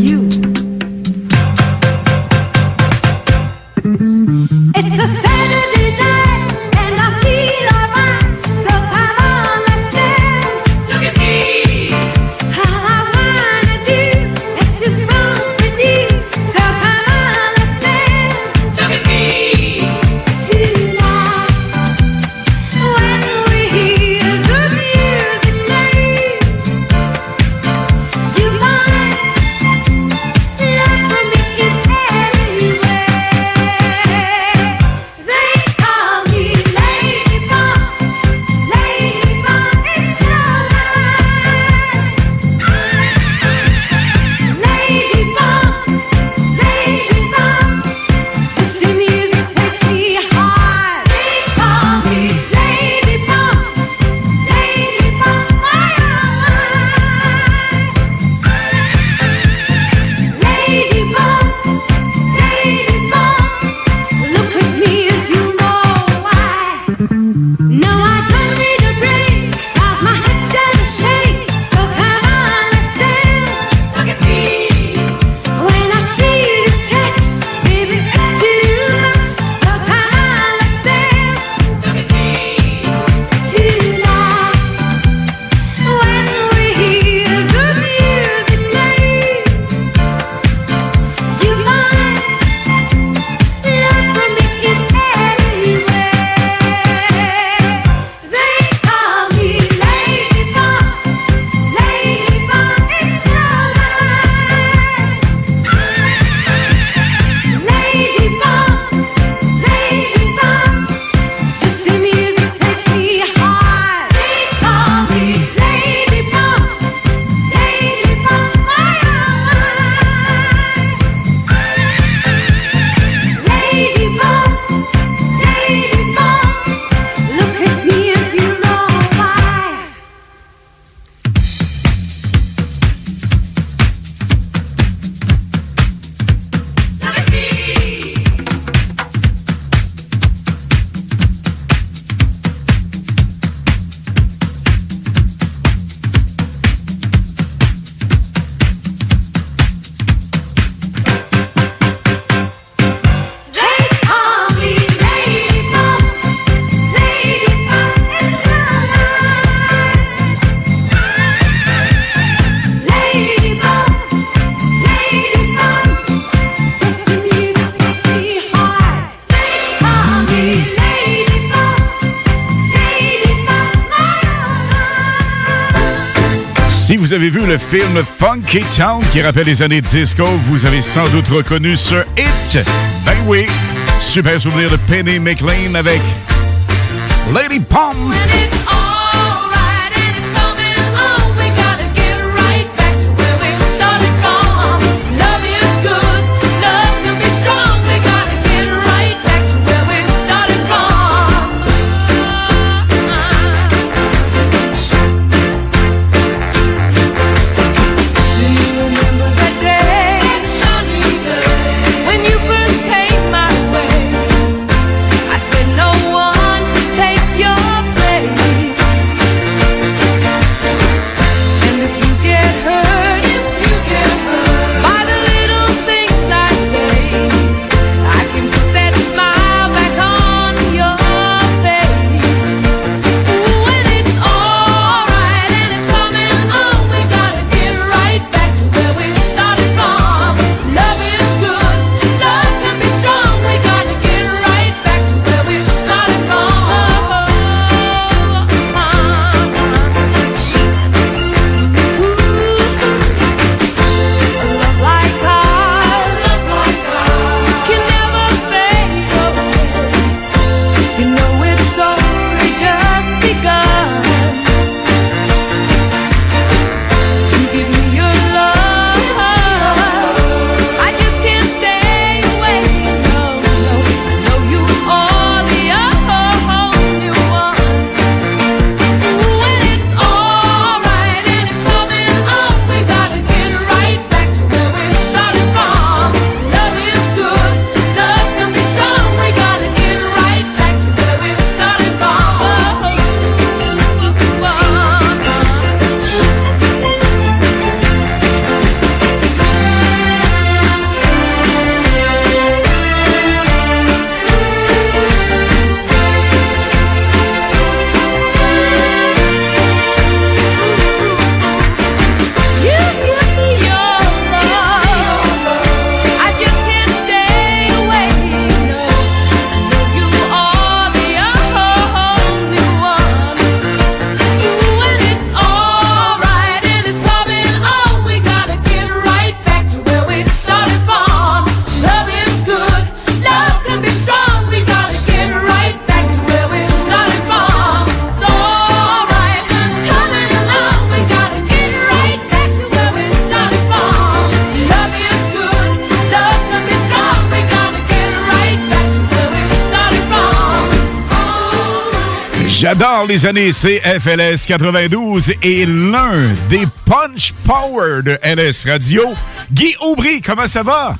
film Funky Town qui rappelle les années disco, vous avez sans doute reconnu ce hit. Ben oui, super souvenir de Penny McLean avec Lady Pom. Les années CFLS 92 et l'un des Punch Power de LS Radio, Guy Aubry, comment ça va?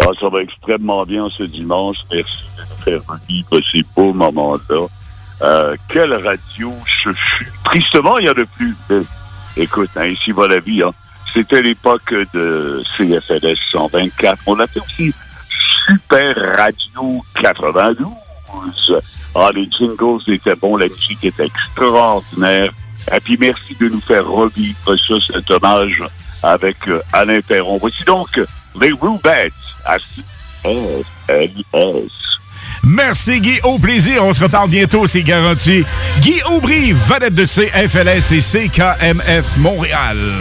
Ah, ça va extrêmement bien ce dimanche. Merci de faire vivre ces beaux moments-là. Euh, quelle radio ce fut. Tristement, il y en a plus. Euh, écoute, hein, ici va la vie. Hein. C'était l'époque de CFLS 124. On fait aussi Super Radio 92. Ah, les jingles étaient bons, la musique était extraordinaire. Et puis merci de nous faire revivre ça, cet hommage avec euh, Alain Perron. Voici donc les Rubettes à CLS. Merci Guy, au plaisir. On se reparle bientôt, c'est garanti. Guy Aubry, vedette de CFLS et CKMF Montréal.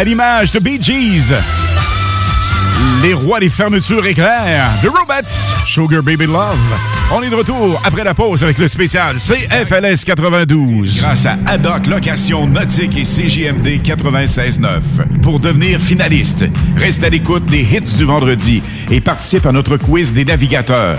À l'image de Bee Gees. Les rois des fermetures éclairs, The Robots, Sugar Baby Love. On est de retour après la pause avec le spécial CFLS 92. Grâce à Haddock Location Nautique et CJMD 96.9. Pour devenir finaliste, reste à l'écoute des hits du vendredi et participe à notre quiz des navigateurs.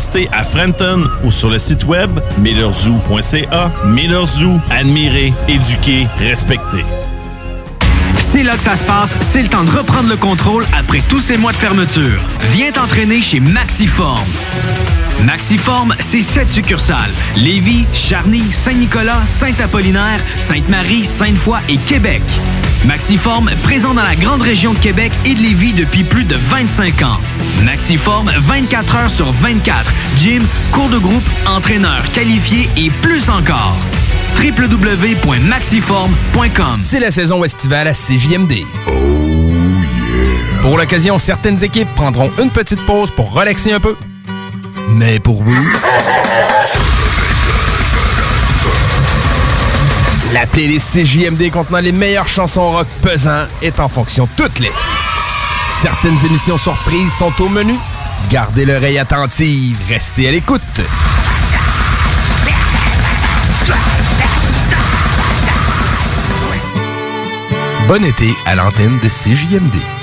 à Frenton ou sur le site web millerzoo.ca. Miller Zoo, admirer, éduquer, respecter. C'est là que ça se passe, c'est le temps de reprendre le contrôle après tous ces mois de fermeture. Viens t'entraîner chez Maxiform. Maxiform, c'est sept succursales. Lévis, Charny, Saint-Nicolas, Saint-Apollinaire, Sainte-Marie, Sainte-Foy et Québec. Maxiform, présent dans la grande région de Québec et de Lévis depuis plus de 25 ans. Maxiform, 24 heures sur 24. Gym, cours de groupe, entraîneur qualifié et plus encore. www.maxiform.com C'est la saison estivale à CJMD. Pour l'occasion, certaines équipes prendront une petite pause pour relaxer un peu. Mais pour vous... La playlist CJMD contenant les meilleures chansons rock pesant est en fonction toute l'été. Certaines émissions surprises sont au menu. Gardez l'oreille attentive, restez à l'écoute. Bon été à l'antenne de CJMD.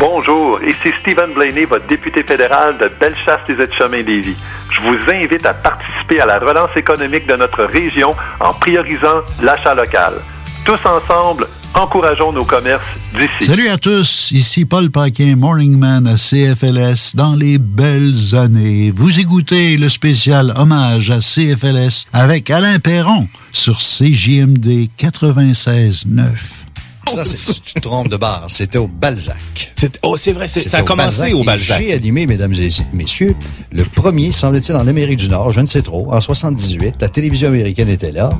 Bonjour, ici Stephen Blaney, votre député fédéral de Bellechasse des Etchemins Lévis. Je vous invite à participer à la relance économique de notre région en priorisant l'achat local. Tous ensemble, encourageons nos commerces d'ici. Salut à tous, ici Paul Paquin, Morning Man à CFLS dans les belles années. Vous écoutez le spécial hommage à CFLS avec Alain Perron sur CJMD 96.9. Ça, c'est, tu te trompes de bar, c'était au Balzac. oh, c'est vrai, c'est- ça a commencé au et Balzac. J'ai animé, mesdames et messieurs, le premier, semble-t-il, en Amérique du Nord, je ne sais trop, en 78. La télévision américaine était là.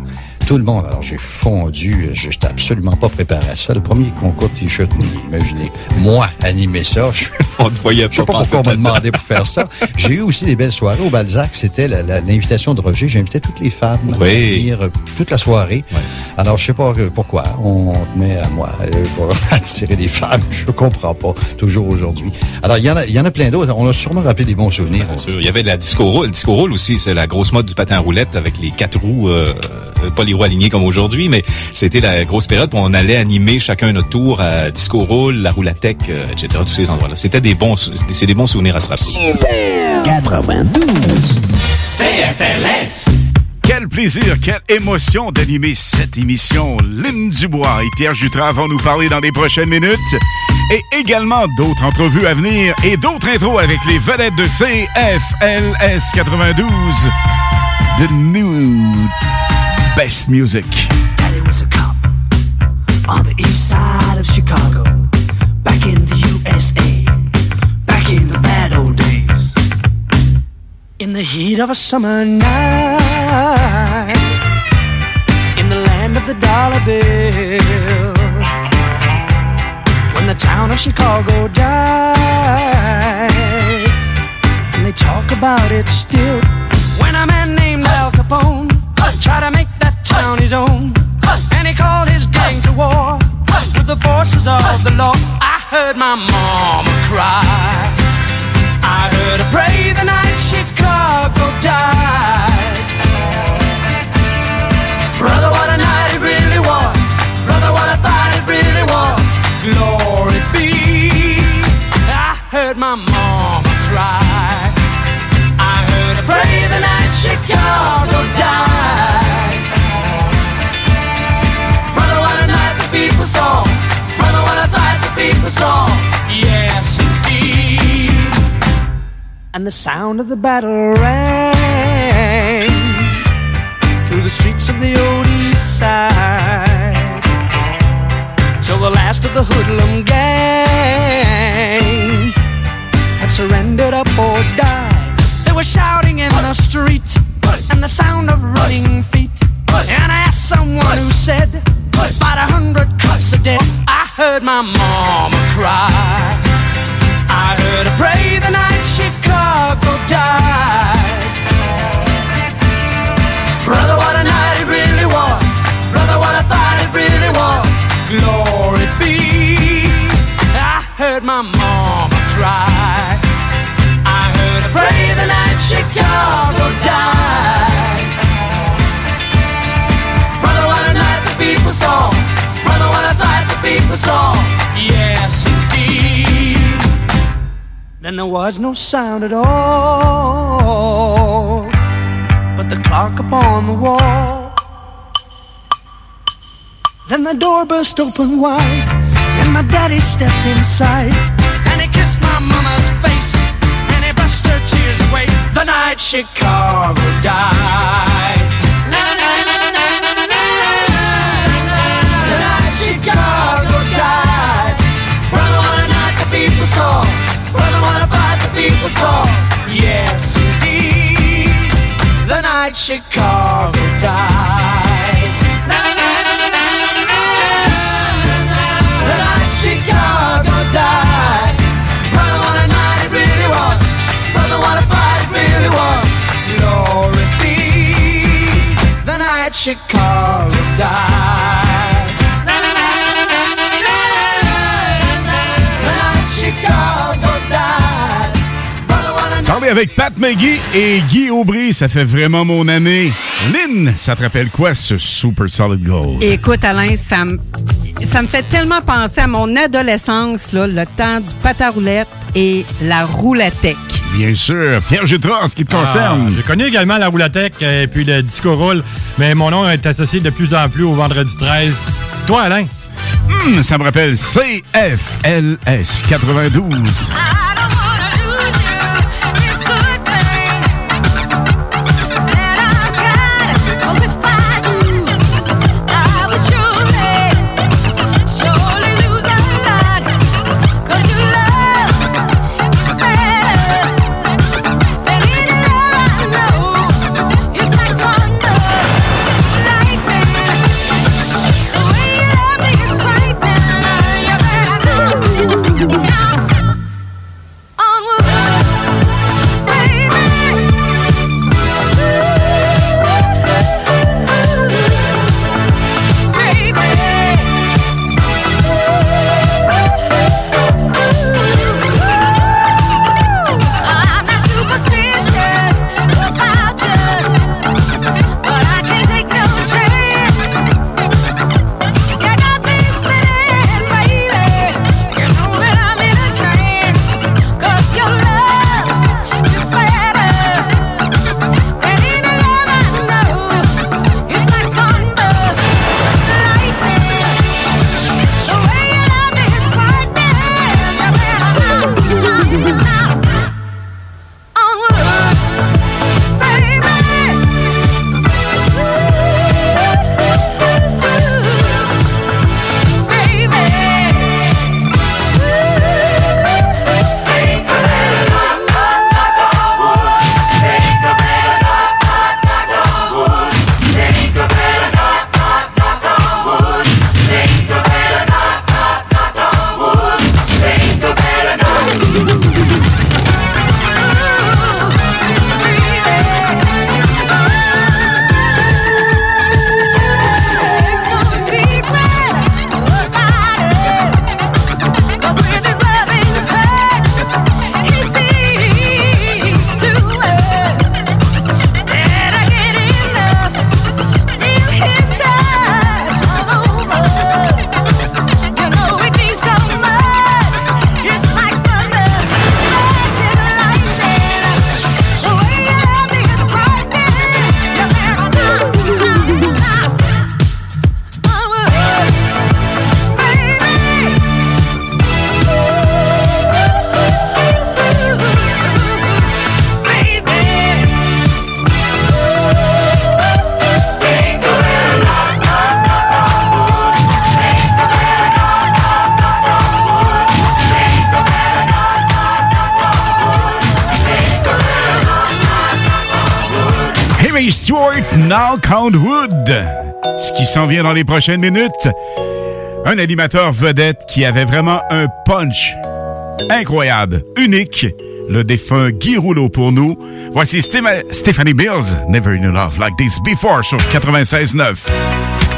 Tout le monde, alors j'ai fondu, je n'étais absolument pas préparé à ça. Le premier concours de t-shirt, imaginez, moi, animer ça. Je, On te voyait je sais pas pas pourquoi on m'a demandé pour faire ça. J'ai eu aussi des belles soirées au Balzac. C'était l'invitation de Roger. J'invitais toutes les femmes à venir euh, toute la soirée. Alors, je sais pas euh, pourquoi on tenait à moi euh, pour attirer les femmes. Je comprends pas, toujours aujourd'hui. Alors, il y en a, il y en a plein d'autres. On a sûrement rappelé des bons souvenirs. Bien sûr. Il y avait la disco roll. Le disco roll aussi, c'est la grosse mode du patin à roulette avec les quatre roues, euh, euh, alignées comme aujourd'hui, mais c'était la grosse période où on allait animer chacun notre tour à disco roll, la roulatec, euh, etc. Tous ces endroits-là. C'était des bons, c'est des bons souvenirs à se rappeler. 92. CFLS. Quel plaisir, quelle émotion d'animer cette émission. Lynn Dubois et Pierre Jutras vont nous parler dans les prochaines minutes. Et également d'autres entrevues à venir et d'autres intros avec les vedettes de CFLS 92. The new best music. Daddy was a cop on the east side of Chicago, back in the USA, back in the bad old days. In the heat of a summer night, in the land of the dollar bill, when the town of Chicago died, and they talk about it still. When a man named Al Capone tried to make down his own. And he called his gang to war with the forces of the law. I heard my mama cry. I heard her pray the night Chicago died. Brother, what a night it really was. Brother, what I fight it really was. Glory be. I heard my mama cry. I heard her pray the night Chicago died. What a night the saw. Yes, indeed. And the sound of the battle rang through the streets of the old east side till the last of the hoodlum gang had surrendered up or died. They were shouting in the street and the sound of running feet. And I asked someone who said, about a hundred cups a day. I heard my mama cry. I heard her pray the night Chicago died. Brother, what a night it really was. Brother, what I thought it really was. Glory be. I heard my mama cry. I heard her pray the night Chicago died. us all. Yes, indeed. Then there was no sound at all, but the clock upon the wall. Then the door burst open wide, and my daddy stepped inside, and he kissed my mama's face, and he brushed her tears away. The night Chicago died. La, la, la, the people saw. Brother, what a fight the people saw. Yes, indeed. The night Chicago died. The night Chicago died. Brother, what a night it really was. Brother, what a fight it really was. The night Chicago died. Avec Pat McGee et Guy Aubry, ça fait vraiment mon année. Lynn, ça te rappelle quoi, ce Super Solid Gold? Écoute, Alain, ça me, ça me fait tellement penser à mon adolescence, là, le temps du pâte à roulette et la roulatec. Bien sûr. Pierre Jutras, en ce qui te concerne. Ah, je connais également la roulatec et puis le disco roll, mais mon nom est associé de plus en plus au vendredi 13. Toi, Alain? Hmm, ça me rappelle CFLS 92. Jimmy dans les prochaines minutes, un animateur vedette qui avait vraiment un punch incroyable, unique, le défunt Guy Rouleau pour nous. Voici Stephanie Mills, Never Knew Love Like This Before sur 96.9.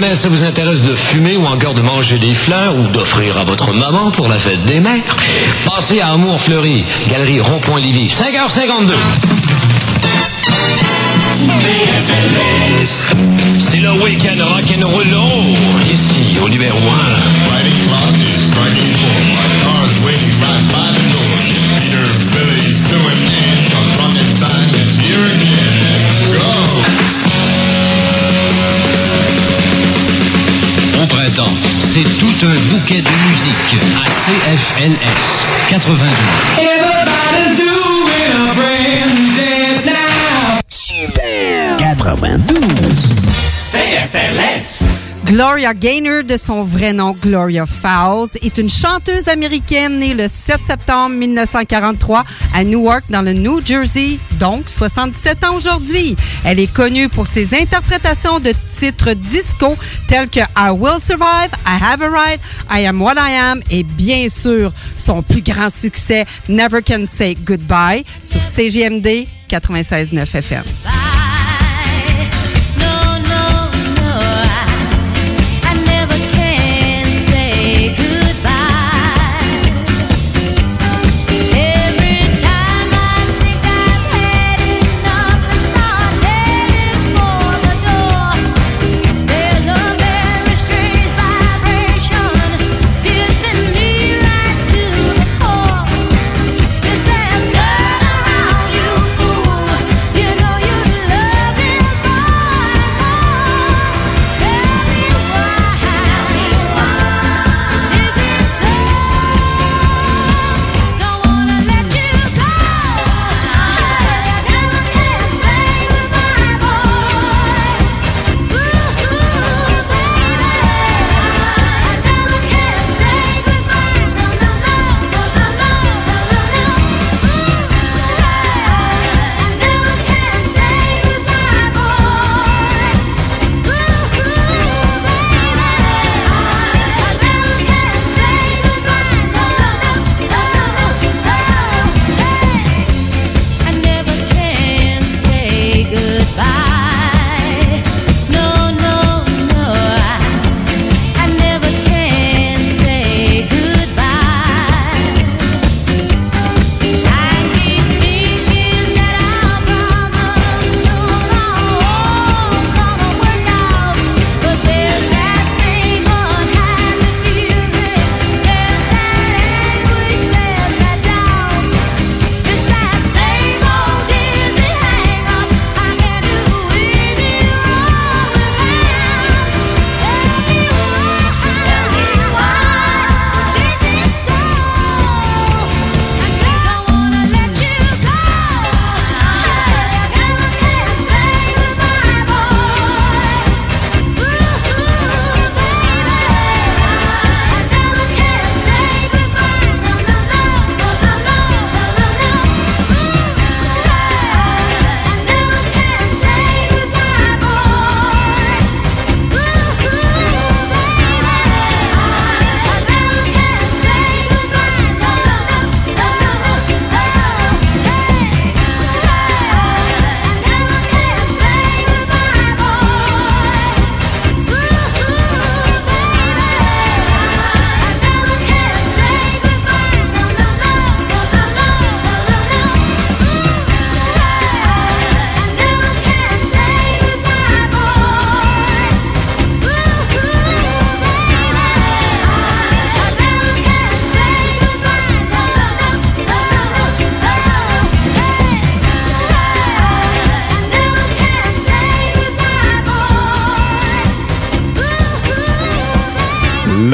jamais ça vous intéresse de fumer ou encore de manger des fleurs ou d'offrir à votre maman pour la fête des mères, passez à Amour Fleuri, Galerie Rond-Point Lévis, 5h52. C'est le week-end rock'n'rollo, ici au numéro 1. Tout un bouquet de musique à CFLS 92. Everybody's doing a brand dance now. 92. Gloria Gaynor, de son vrai nom Gloria Fowles, est une chanteuse américaine née le 7 septembre 1943 à Newark, dans le New Jersey, donc 77 ans aujourd'hui. Elle est connue pour ses interprétations de titres disco tels que I Will Survive, I Have a Right, I Am What I Am et bien sûr son plus grand succès Never Can Say Goodbye sur CGMD 96.9 FM.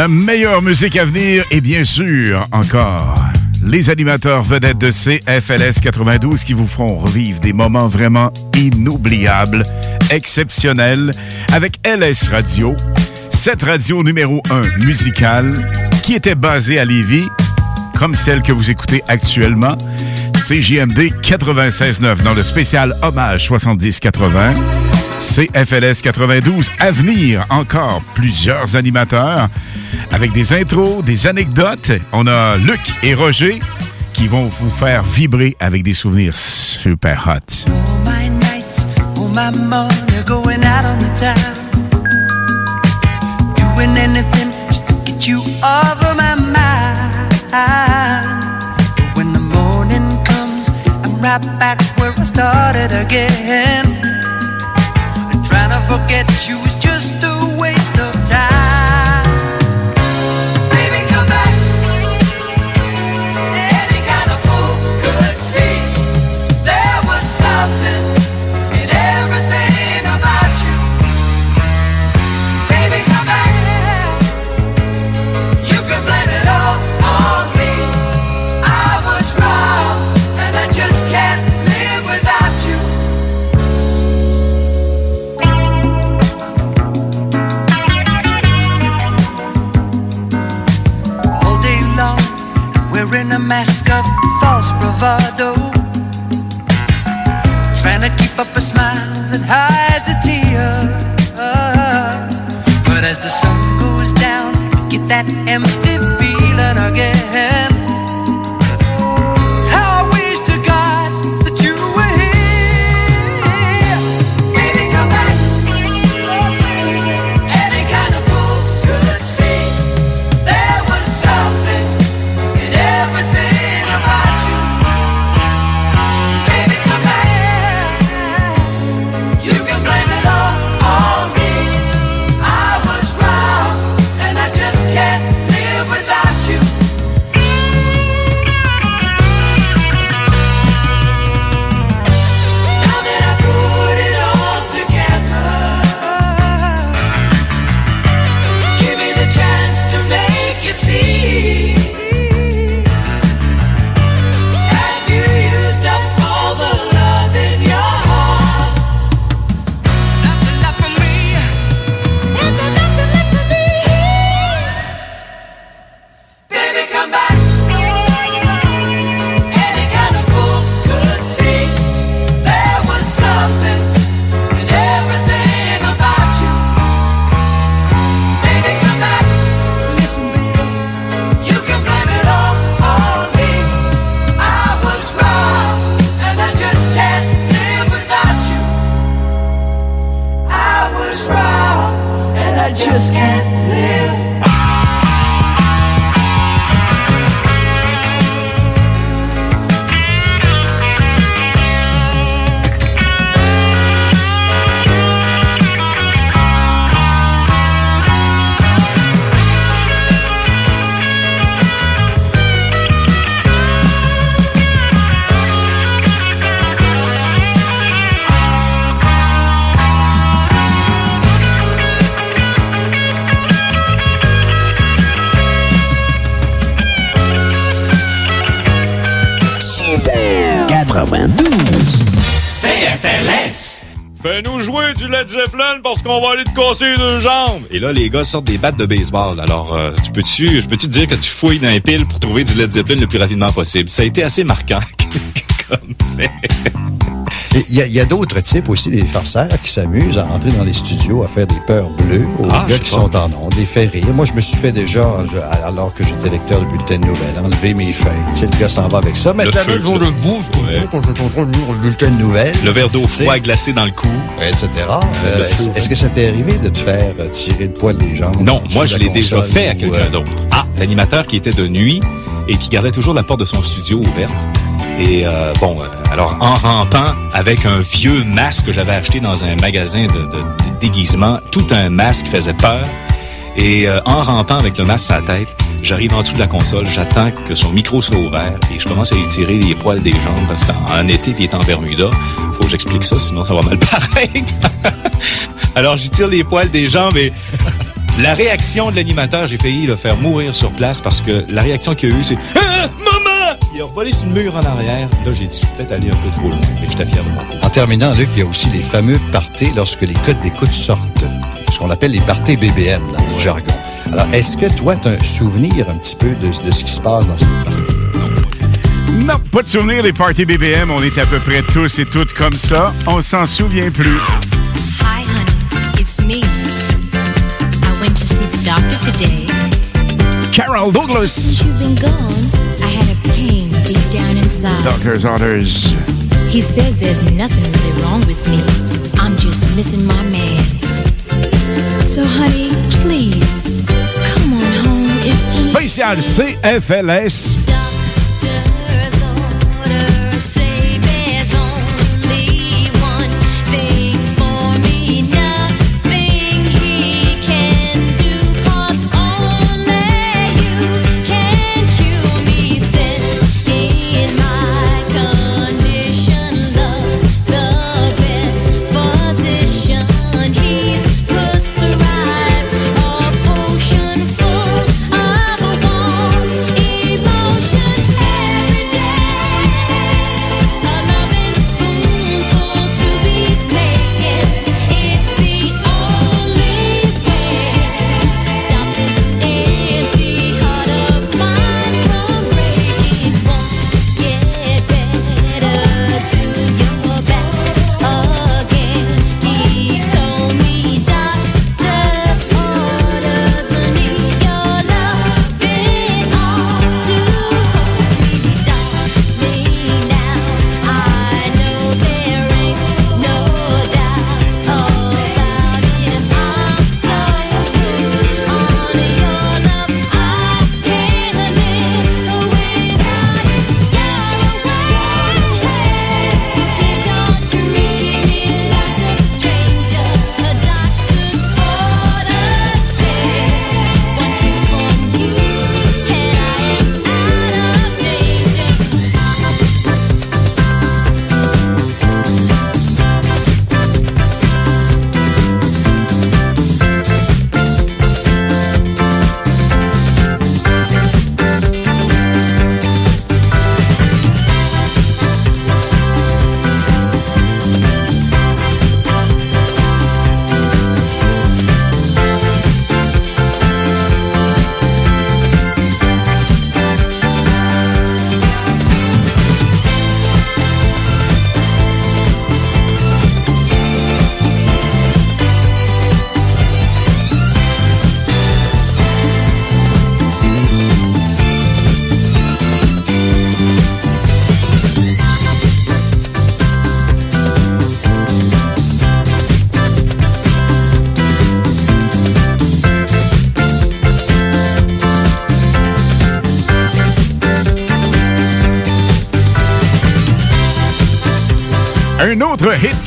La meilleure musique à venir et bien sûr encore les animateurs vedettes de CFLS 92 qui vous feront revivre des moments vraiment inoubliables, exceptionnels avec LS Radio, cette radio numéro 1 musicale qui était basée à Lévis comme celle que vous écoutez actuellement. CJMD 96.9 dans le spécial Hommage 70-80. CFLS 92 à venir encore plusieurs animateurs avec des intros, des anecdotes. On a Luc et Roger qui vont vous faire vibrer avec des souvenirs super hot. And trying to forget you is just a up a smile that hides a tear. But as the sun goes down, you get that empty CFLS. Fais-nous jouer du Led Zeppelin parce qu'on va aller te casser les deux jambes. Et là, les gars sortent des battes de baseball. Alors, euh, tu peux-tu, je peux-tu te dire que tu fouilles dans les piles pour trouver du Led Zeppelin le plus rapidement possible? Ça a été assez marquant Il y a, il y a d'autres types aussi, des farceurs qui s'amusent à entrer dans les studios à faire des peurs bleues aux Ah, gars je qui sont en ondes, les faire rire. Moi, je me suis fait déjà, je- alors que j'étais lecteur de bulletin de nouvelles, enlever mes feuilles. Tu sais, le gars s'en va avec ça. Mais Le feu, le- Ouais. quand j'étais en train de lire le bulletin de nouvelles. Le verre d'eau froid glacé dans le cou. Etc. Euh, est-ce que ça t'est arrivé de te faire euh, tirer le poil des jambes? Non, moi, je la l'ai déjà fait à quelqu'un euh, d'autre. Ah, l'animateur qui était de nuit et qui gardait toujours la porte de son studio ouverte. Et euh, bon, euh, alors en rampant avec un vieux masque que j'avais acheté dans un magasin de, déguisement, tout un masque faisait peur. Et euh, en rampant avec le masque sur la tête, j'arrive en dessous de la console, j'attends que son micro soit ouvert et je commence à lui tirer les poils des jambes parce qu'en en été, puis il est en Bermuda. Faut que j'explique ça, sinon ça va mal paraître. alors j'y tire les poils des jambes et La réaction de l'animateur, j'ai failli le faire mourir sur place parce que la réaction qu'il a eue, c'est Ah, Maman! Il a volé sur le mur en arrière. Là, j'ai dit, je suis peut-être allé un peu trop loin, mais j'étais fier de moi. En terminant, Luc, il y a aussi les fameux parties lorsque les codes d'écoute sortent. Ce qu'on appelle les parties BBM dans le jargon. Alors, est-ce que toi, tu as un souvenir un petit peu de, de ce qui se passe dans ces parties? Non, pas de souvenir des parties BBM. On est à peu près tous et toutes comme ça. On s'en souvient plus. Hi, honey, it's me. Doctor today. Carol Douglas. Since you've been gone, I had a pain deep down inside. Doctor's orders. He says there's nothing really wrong with me. I'm just missing my man. So, honey, please, come on home. It's Spécial CFLS.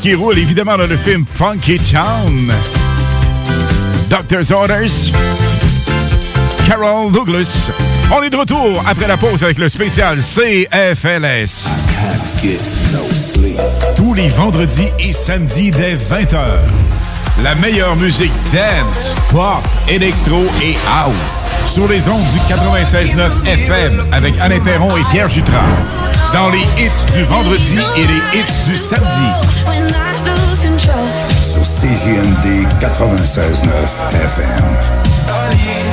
Qui roule évidemment dans le film Funky Town. Doctor's Orders. Carol Douglas. On est de retour après la pause avec le spécial CFLS. Tous les vendredis et samedis dès 20h. La meilleure musique dance, pop, électro et house. Sur les ondes du 96.9 FM avec Alain Perron et Pierre Jutras. Dans les hits du vendredi et les hits du samedi. CJMD 96.9 FM.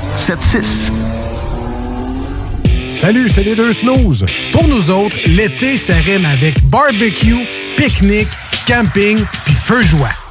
681 4476. Salut, c'est les deux snooze. Pour nous autres, l'été, ça rime avec barbecue, pique-nique, camping puis feu joie.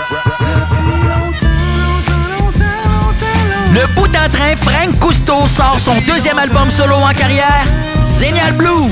Le bout en train, Frank Cousteau sort son deuxième album solo en carrière, Zénial Blues.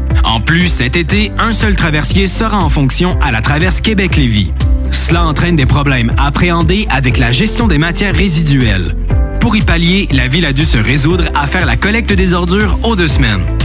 En plus, cet été, un seul traversier sera en fonction à la traverse Québec-Lévis. Cela entraîne des problèmes appréhendés avec la gestion des matières résiduelles. Pour y pallier, la ville a dû se résoudre à faire la collecte des ordures aux deux semaines.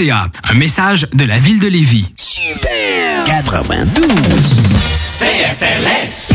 Un message de la ville de Lévis. 92 CFLS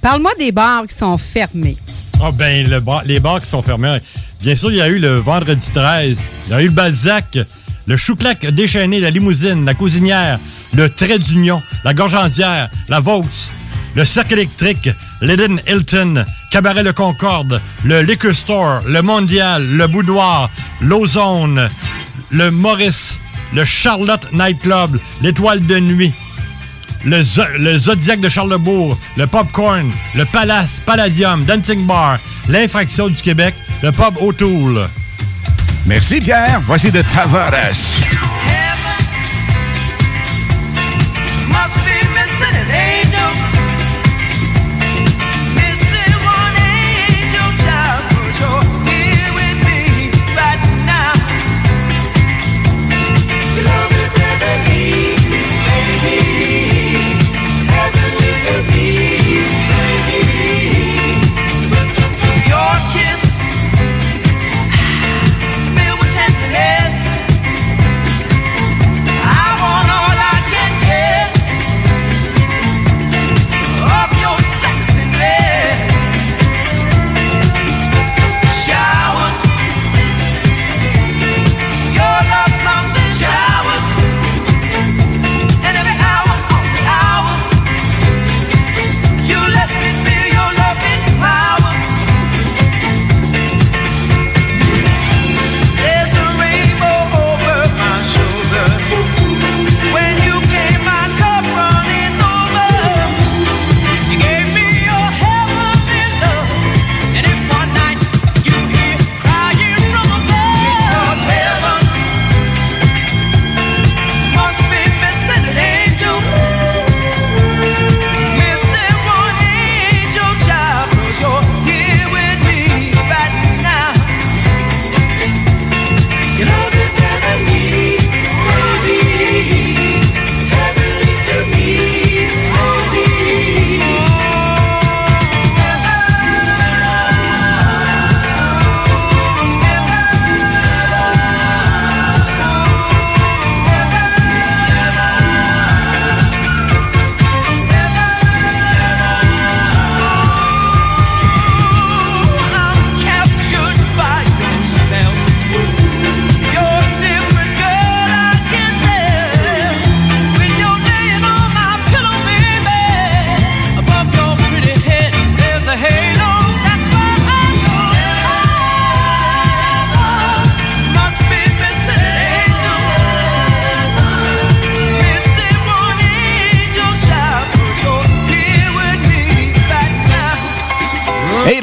Parle-moi des bars qui sont fermés. Ah ben, le bar- les bars qui sont fermés. Bien sûr, il y a eu le vendredi 13, il y a eu le Balzac, le Chouclac déchaîné, la limousine, la cuisinière, le Trait d'Union, la Gorge entière, la Vaux, le Cercle électrique, l'Eden Hilton, Cabaret Le Concorde, le Liquor Store, le Mondial, le Boudoir, l'Ozone, le Maurice, le Charlotte Nightclub, l'Étoile de Nuit, le, Zo- le Zodiac de Charlebourg, le Popcorn, le Palace, Palladium, Dancing Bar, l'Infraction du Québec, le Pub O'Toole. Merci, Pierre. Voici de Tavares.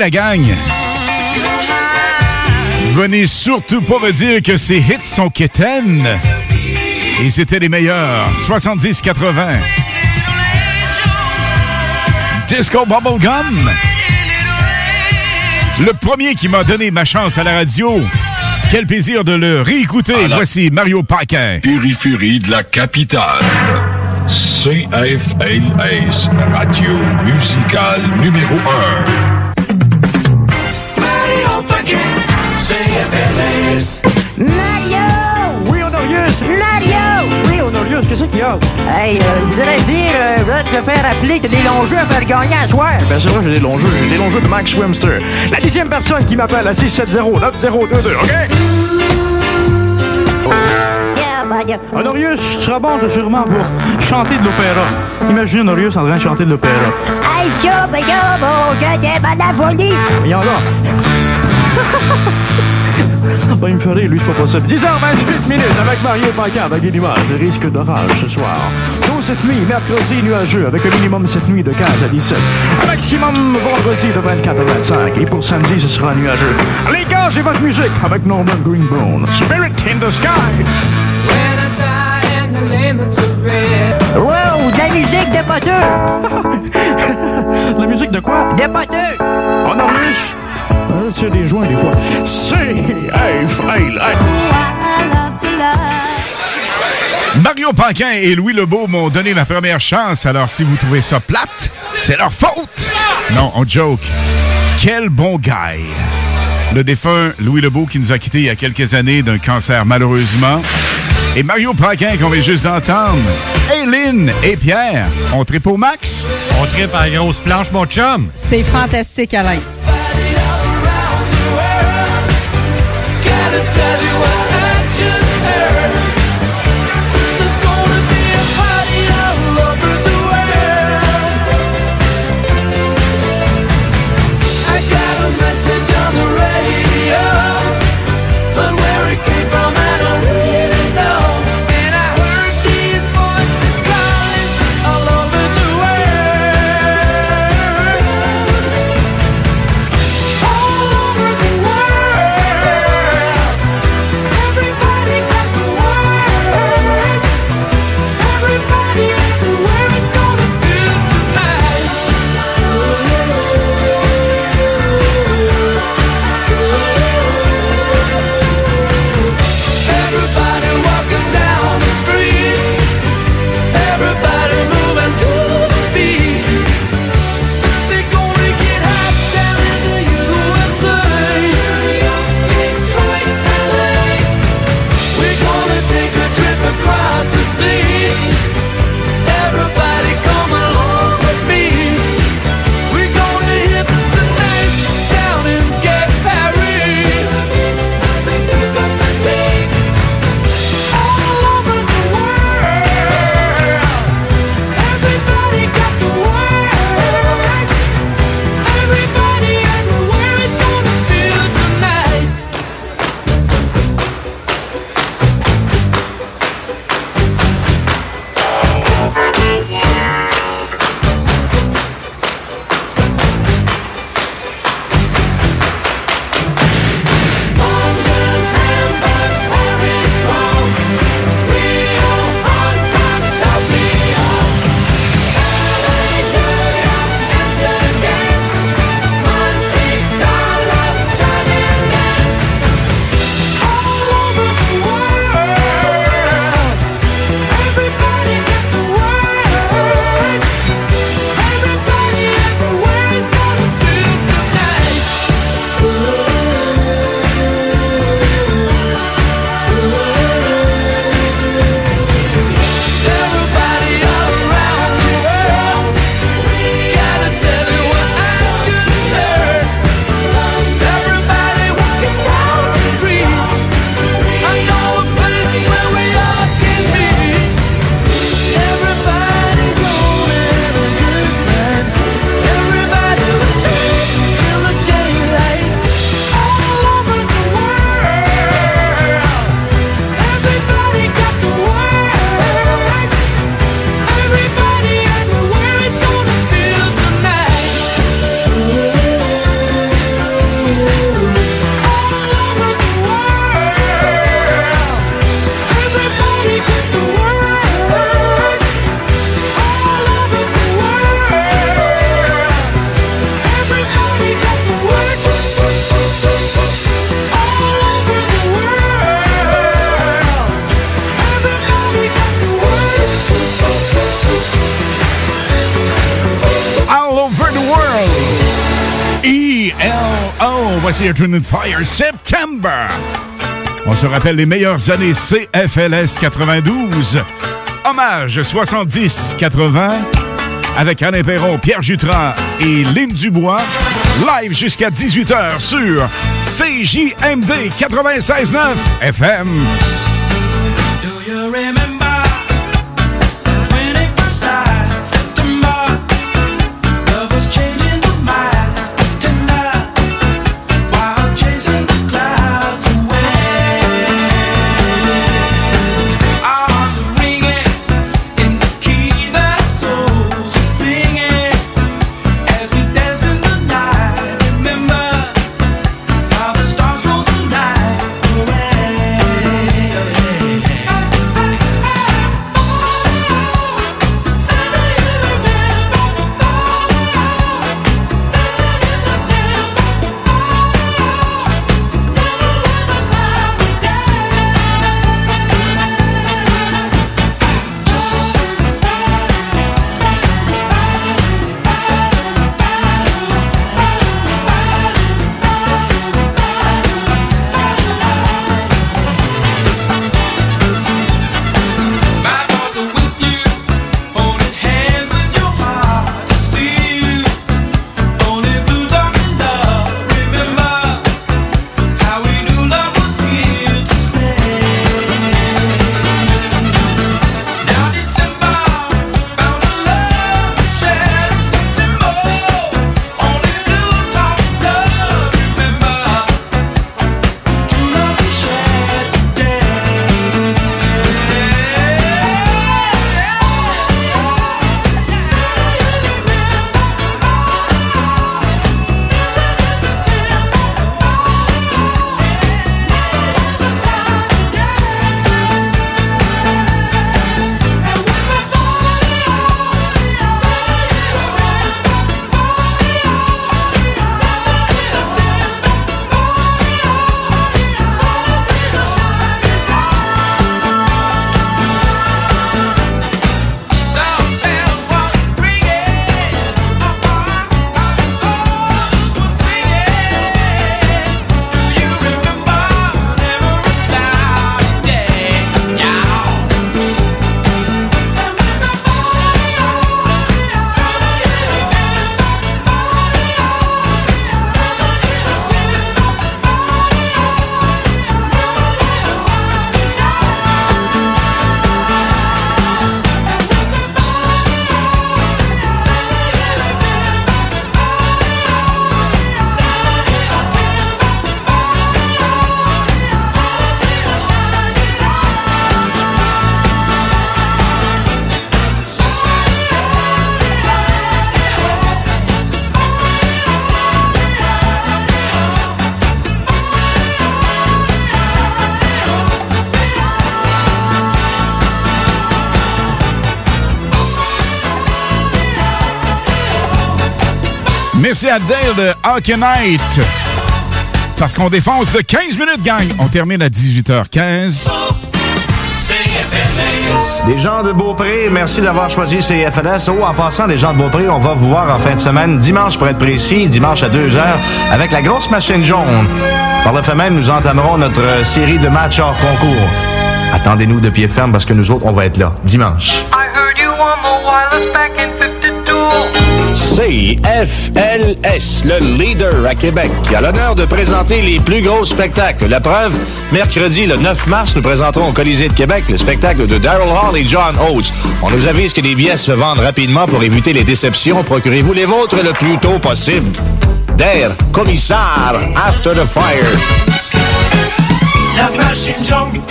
La gang. Venez surtout pas me dire que ces hits sont quétaines. Et c'était les meilleurs. 70-80. Disco Bubblegum. Le premier qui m'a donné ma chance à la radio. Quel plaisir de le réécouter. Voici Mario Paquin. Périphérie de la capitale. CFLS, radio musicale numéro 1. Oui, Honorius, qu'est-ce qu'il y a? Hey, euh, je voudrais dire, euh, voudrais te faire rappeler que t'as des longs jeux à faire gagner à soir. Bien sûr, j'ai des longs jeux. J'ai des longs jeux de Max Webster. La dixième personne qui m'appelle à 670-9022, OK? Honorius, tu seras bon, sûrement pour chanter de l'opéra. Imagine Honorius en train de chanter de l'opéra. Hey, ça, ben là, bon, je t'aime à la folie. Là. Me ferait, lui, c'est pas possible. 10h28 minutes avec Mario Paquin, avec des nuages, des risques d'orage ce soir. Tôt cette nuit, mercredi nuageux, avec un minimum cette nuit de 15 à 17. Un maximum vendredi de 24 à 25. Et pour samedi, ce sera nuageux. Les gars, j'ai votre musique avec Norman Greenbone. Spirit in the Sky. Wow, de la musique de poteux. La musique de quoi? De poteux. Honorius. Mario Panquin et Louis Lebeau m'ont donné ma première chance, alors si vous trouvez ça plate, c'est leur faute! Non, on joke. Quel bon guy! Le défunt Louis Lebeau qui nous a quittés il y a quelques années d'un cancer malheureusement. Et Mario Paquin qu'on vient juste d'entendre. Eileen et Pierre, on tripe au max? On tripe à grosse planche, mon chum. C'est fantastique, Alain. Fire, September. On se rappelle les meilleures années CFLS 92. Hommage 70-80 avec Alain Perron, Pierre Jutras et Lynn Dubois. Live jusqu'à 18h sur CJMD 96.9 FM. Merci à Dale de Hawkenite. Parce qu'on défonce de 15 minutes, gang. On termine à 18h15. Les gens de Beaupré, merci d'avoir choisi CFLS. Oh, en passant, les gens de Beaupré, on va vous voir en fin de semaine, dimanche pour être précis, dimanche à 2h, avec la grosse machine jaune. Par le fait même, nous entamerons notre série de matchs hors concours. Attendez-nous de pied ferme parce que nous autres, on va être là, dimanche. CFLS, le leader à Québec, qui a l'honneur de présenter les plus gros spectacles. La preuve, mercredi le 9 mars, nous présenterons au Colisée de Québec le spectacle de Daryl Hall et John Oates. On nous avise que les billets se vendent rapidement pour éviter les déceptions. Procurez-vous les vôtres le plus tôt possible. Dare, commissaire, After the Fire. La machine jaune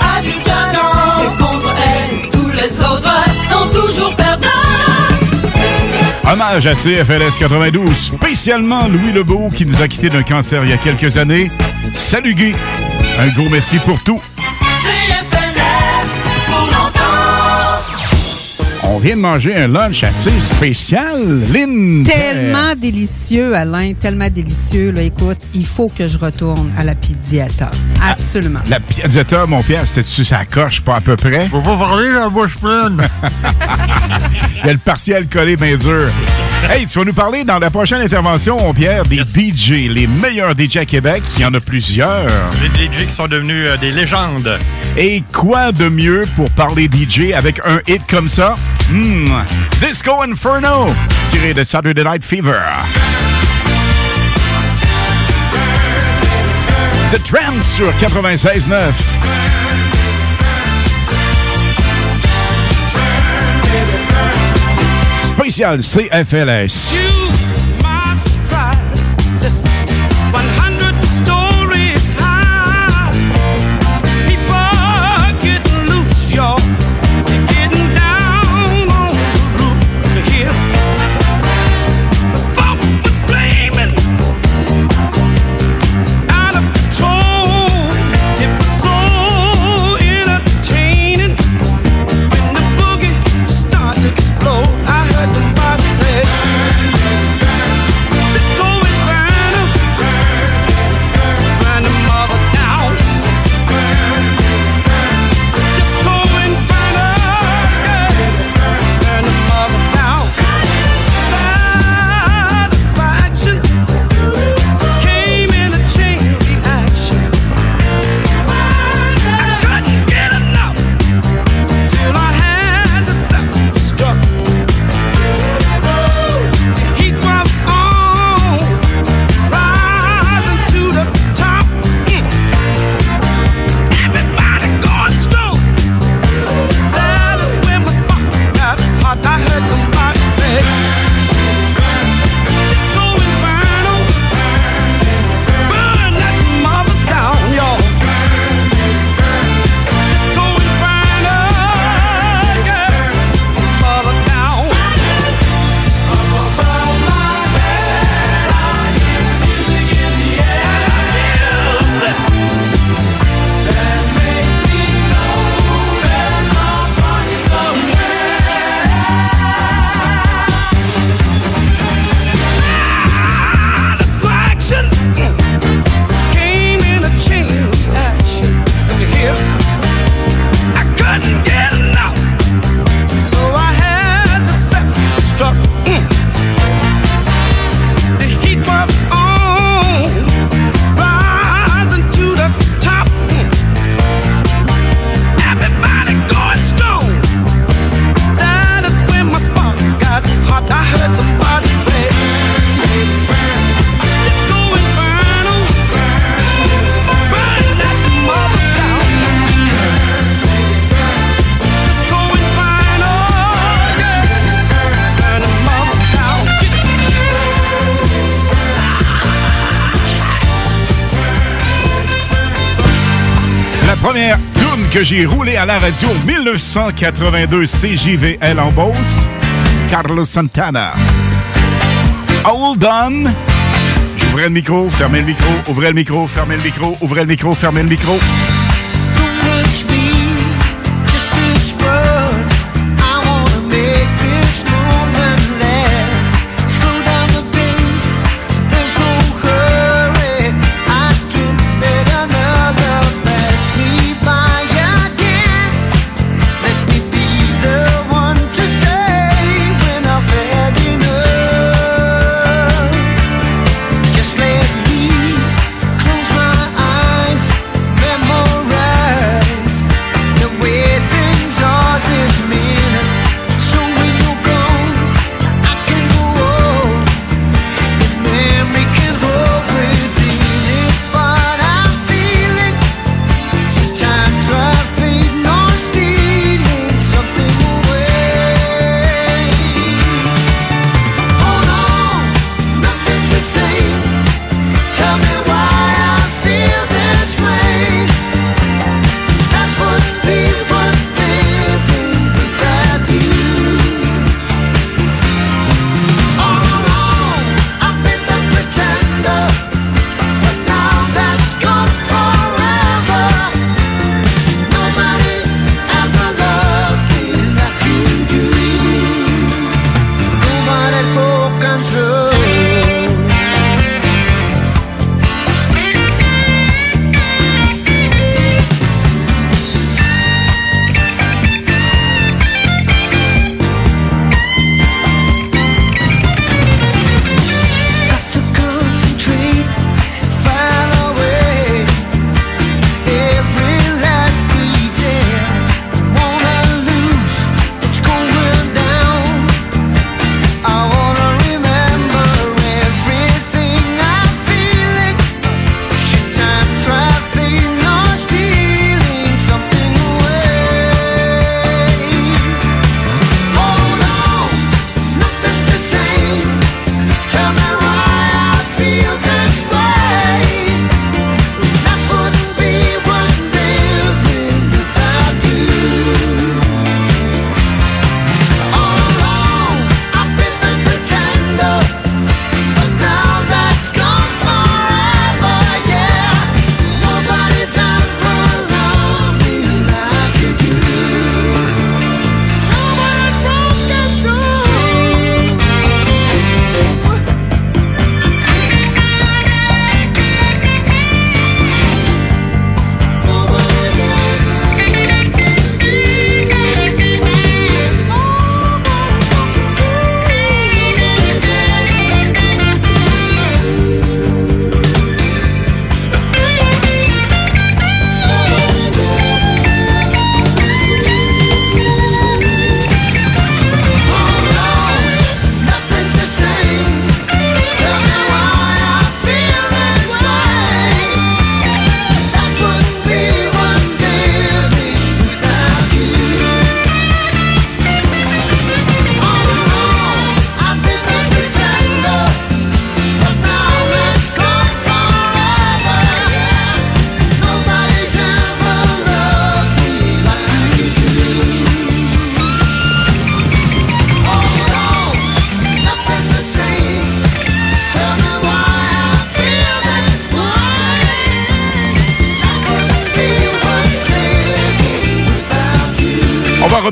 a du talent. Et contre elle, tous les autres sont toujours perdants. Hommage à CFLS 92, spécialement Louis Lebeau qui nous a quittés d'un cancer il y a quelques années. Salut Guy, un gros merci pour tout. Vient de manger un lunch assez spécial, Lynn. Tellement délicieux, Alain, tellement délicieux. Là, écoute, il faut que je retourne à la Pizziata. Absolument. La piazzetta, mon Pierre, c'était-tu sa coche, pas à peu près? Faut pas parler la bouche pleine. Il y a le partiel collé bien dur. Hey, tu vas nous parler dans la prochaine intervention, Pierre, des DJ, les meilleurs DJ à Québec. Il y en a plusieurs. Les DJ qui sont devenus euh, des légendes. Et quoi de mieux pour parler DJ avec un hit comme ça? Hmm, Disco Inferno, tiré de Saturday Night Fever. The Trams sur 96.9. Spécial CFLS. Que j'ai roulée à la radio 1982 CJVL en Beauce, Carlos Santana. Hold on. J'ouvrais le micro, fermez le micro, ouvrez le micro, fermez le micro, ouvrez le micro, fermez le micro.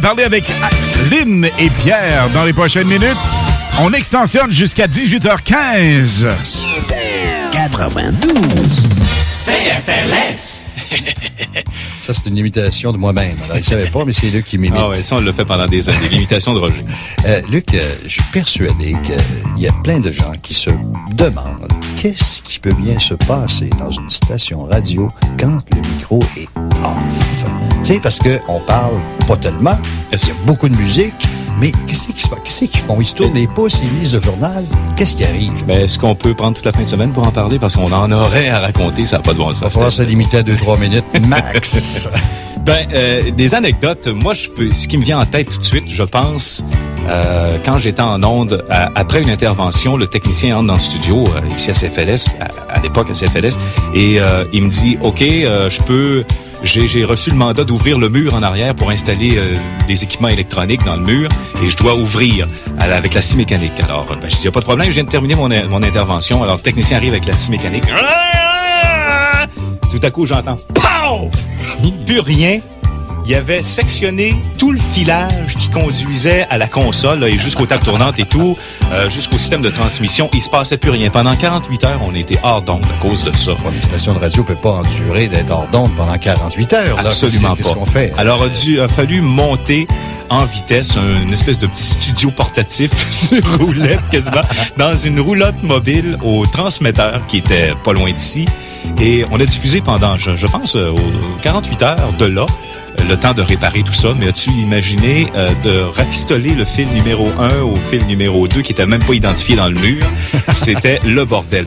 Va reparler avec Lynn et Pierre dans les prochaines minutes. On extensionne jusqu'à 18h15. 92. CFLS. Ça, c'est une imitation de moi-même. Alors, il ne savait pas, mais c'est Luc qui m'imite. Ah ouais, ça, on l'a fait pendant des années, l'imitation de Roger. Euh, Luc, euh, je suis persuadé qu'il y a plein de gens qui se demandent qu'est-ce qui peut bien se passer dans une station radio quand le micro est off? Tu sais, parce qu'on parle pas tellement, il y a beaucoup de musique, mais qu'est-ce qui se passe? Qu'est-ce qu'ils font? Ils se tournent les pouces, ils lisent le journal. Qu'est-ce qui arrive? Ben, est-ce qu'on peut prendre toute la fin de semaine pour en parler? Parce qu'on en aurait à raconter, ça n'a pas de bon sens. Il va falloir se limiter à 2-3 minutes max. Ben, euh, des anecdotes. Moi, je peux, ce qui me vient en tête tout de suite, je pense, euh, quand j'étais en onde, après une intervention, le technicien entre dans le studio, euh, ici à CFLS, à, l'époque à CFLS, et euh, il me dit, OK, euh, je peux... J'ai reçu le mandat d'ouvrir le mur en arrière pour installer euh, des équipements électroniques dans le mur et je dois ouvrir avec la scie mécanique. Alors, ben, je dis, y a pas de problème, je viens de terminer mon, mon intervention. Alors, le technicien arrive avec la scie mécanique. Tout à coup, j'entends POW! Plus rien. Il avait sectionné tout le filage qui conduisait à la console là, et jusqu'aux tables tournantes et tout, euh, jusqu'au système de transmission. Il se passait plus rien. Pendant 48 heures, on était hors d'onde à cause de ça. Une station de radio peut pas endurer d'être hors d'onde pendant 48 heures. là. Absolument Qu'est-ce pas. qu'on fait? Alors, a, dû, a fallu monter en vitesse un- une espèce de petit studio portatif sur roulette quasiment, dans une roulotte mobile au transmetteur qui était pas loin d'ici. Et on a diffusé pendant, je, je pense, euh, aux 48 heures de là, le temps de réparer tout ça. Mais as-tu imaginé euh, de rafistoler le fil numéro 1 au fil numéro 2 qui était même pas identifié dans le mur? C'était le bordel.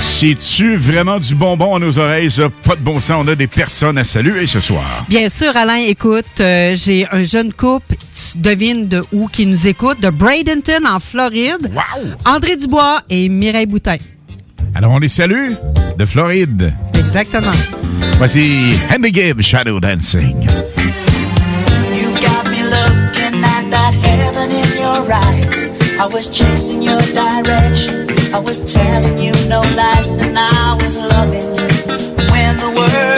C'est-tu vraiment du bonbon à nos oreilles, ça? Pas de bon sens. On a des personnes à saluer ce soir. Bien sûr, Alain, écoute, euh, j'ai un jeune couple, tu devines de où qui nous écoute, de Bradenton en Floride. Wow! André Dubois et Mireille Boutin. Alors, on les salue de Floride. Exactement. Voici Henry Gibb, Shadow Dancing. You got me looking at that heaven in your eyes. I was chasing your direction. I was telling you no lies, and I was loving you. When the words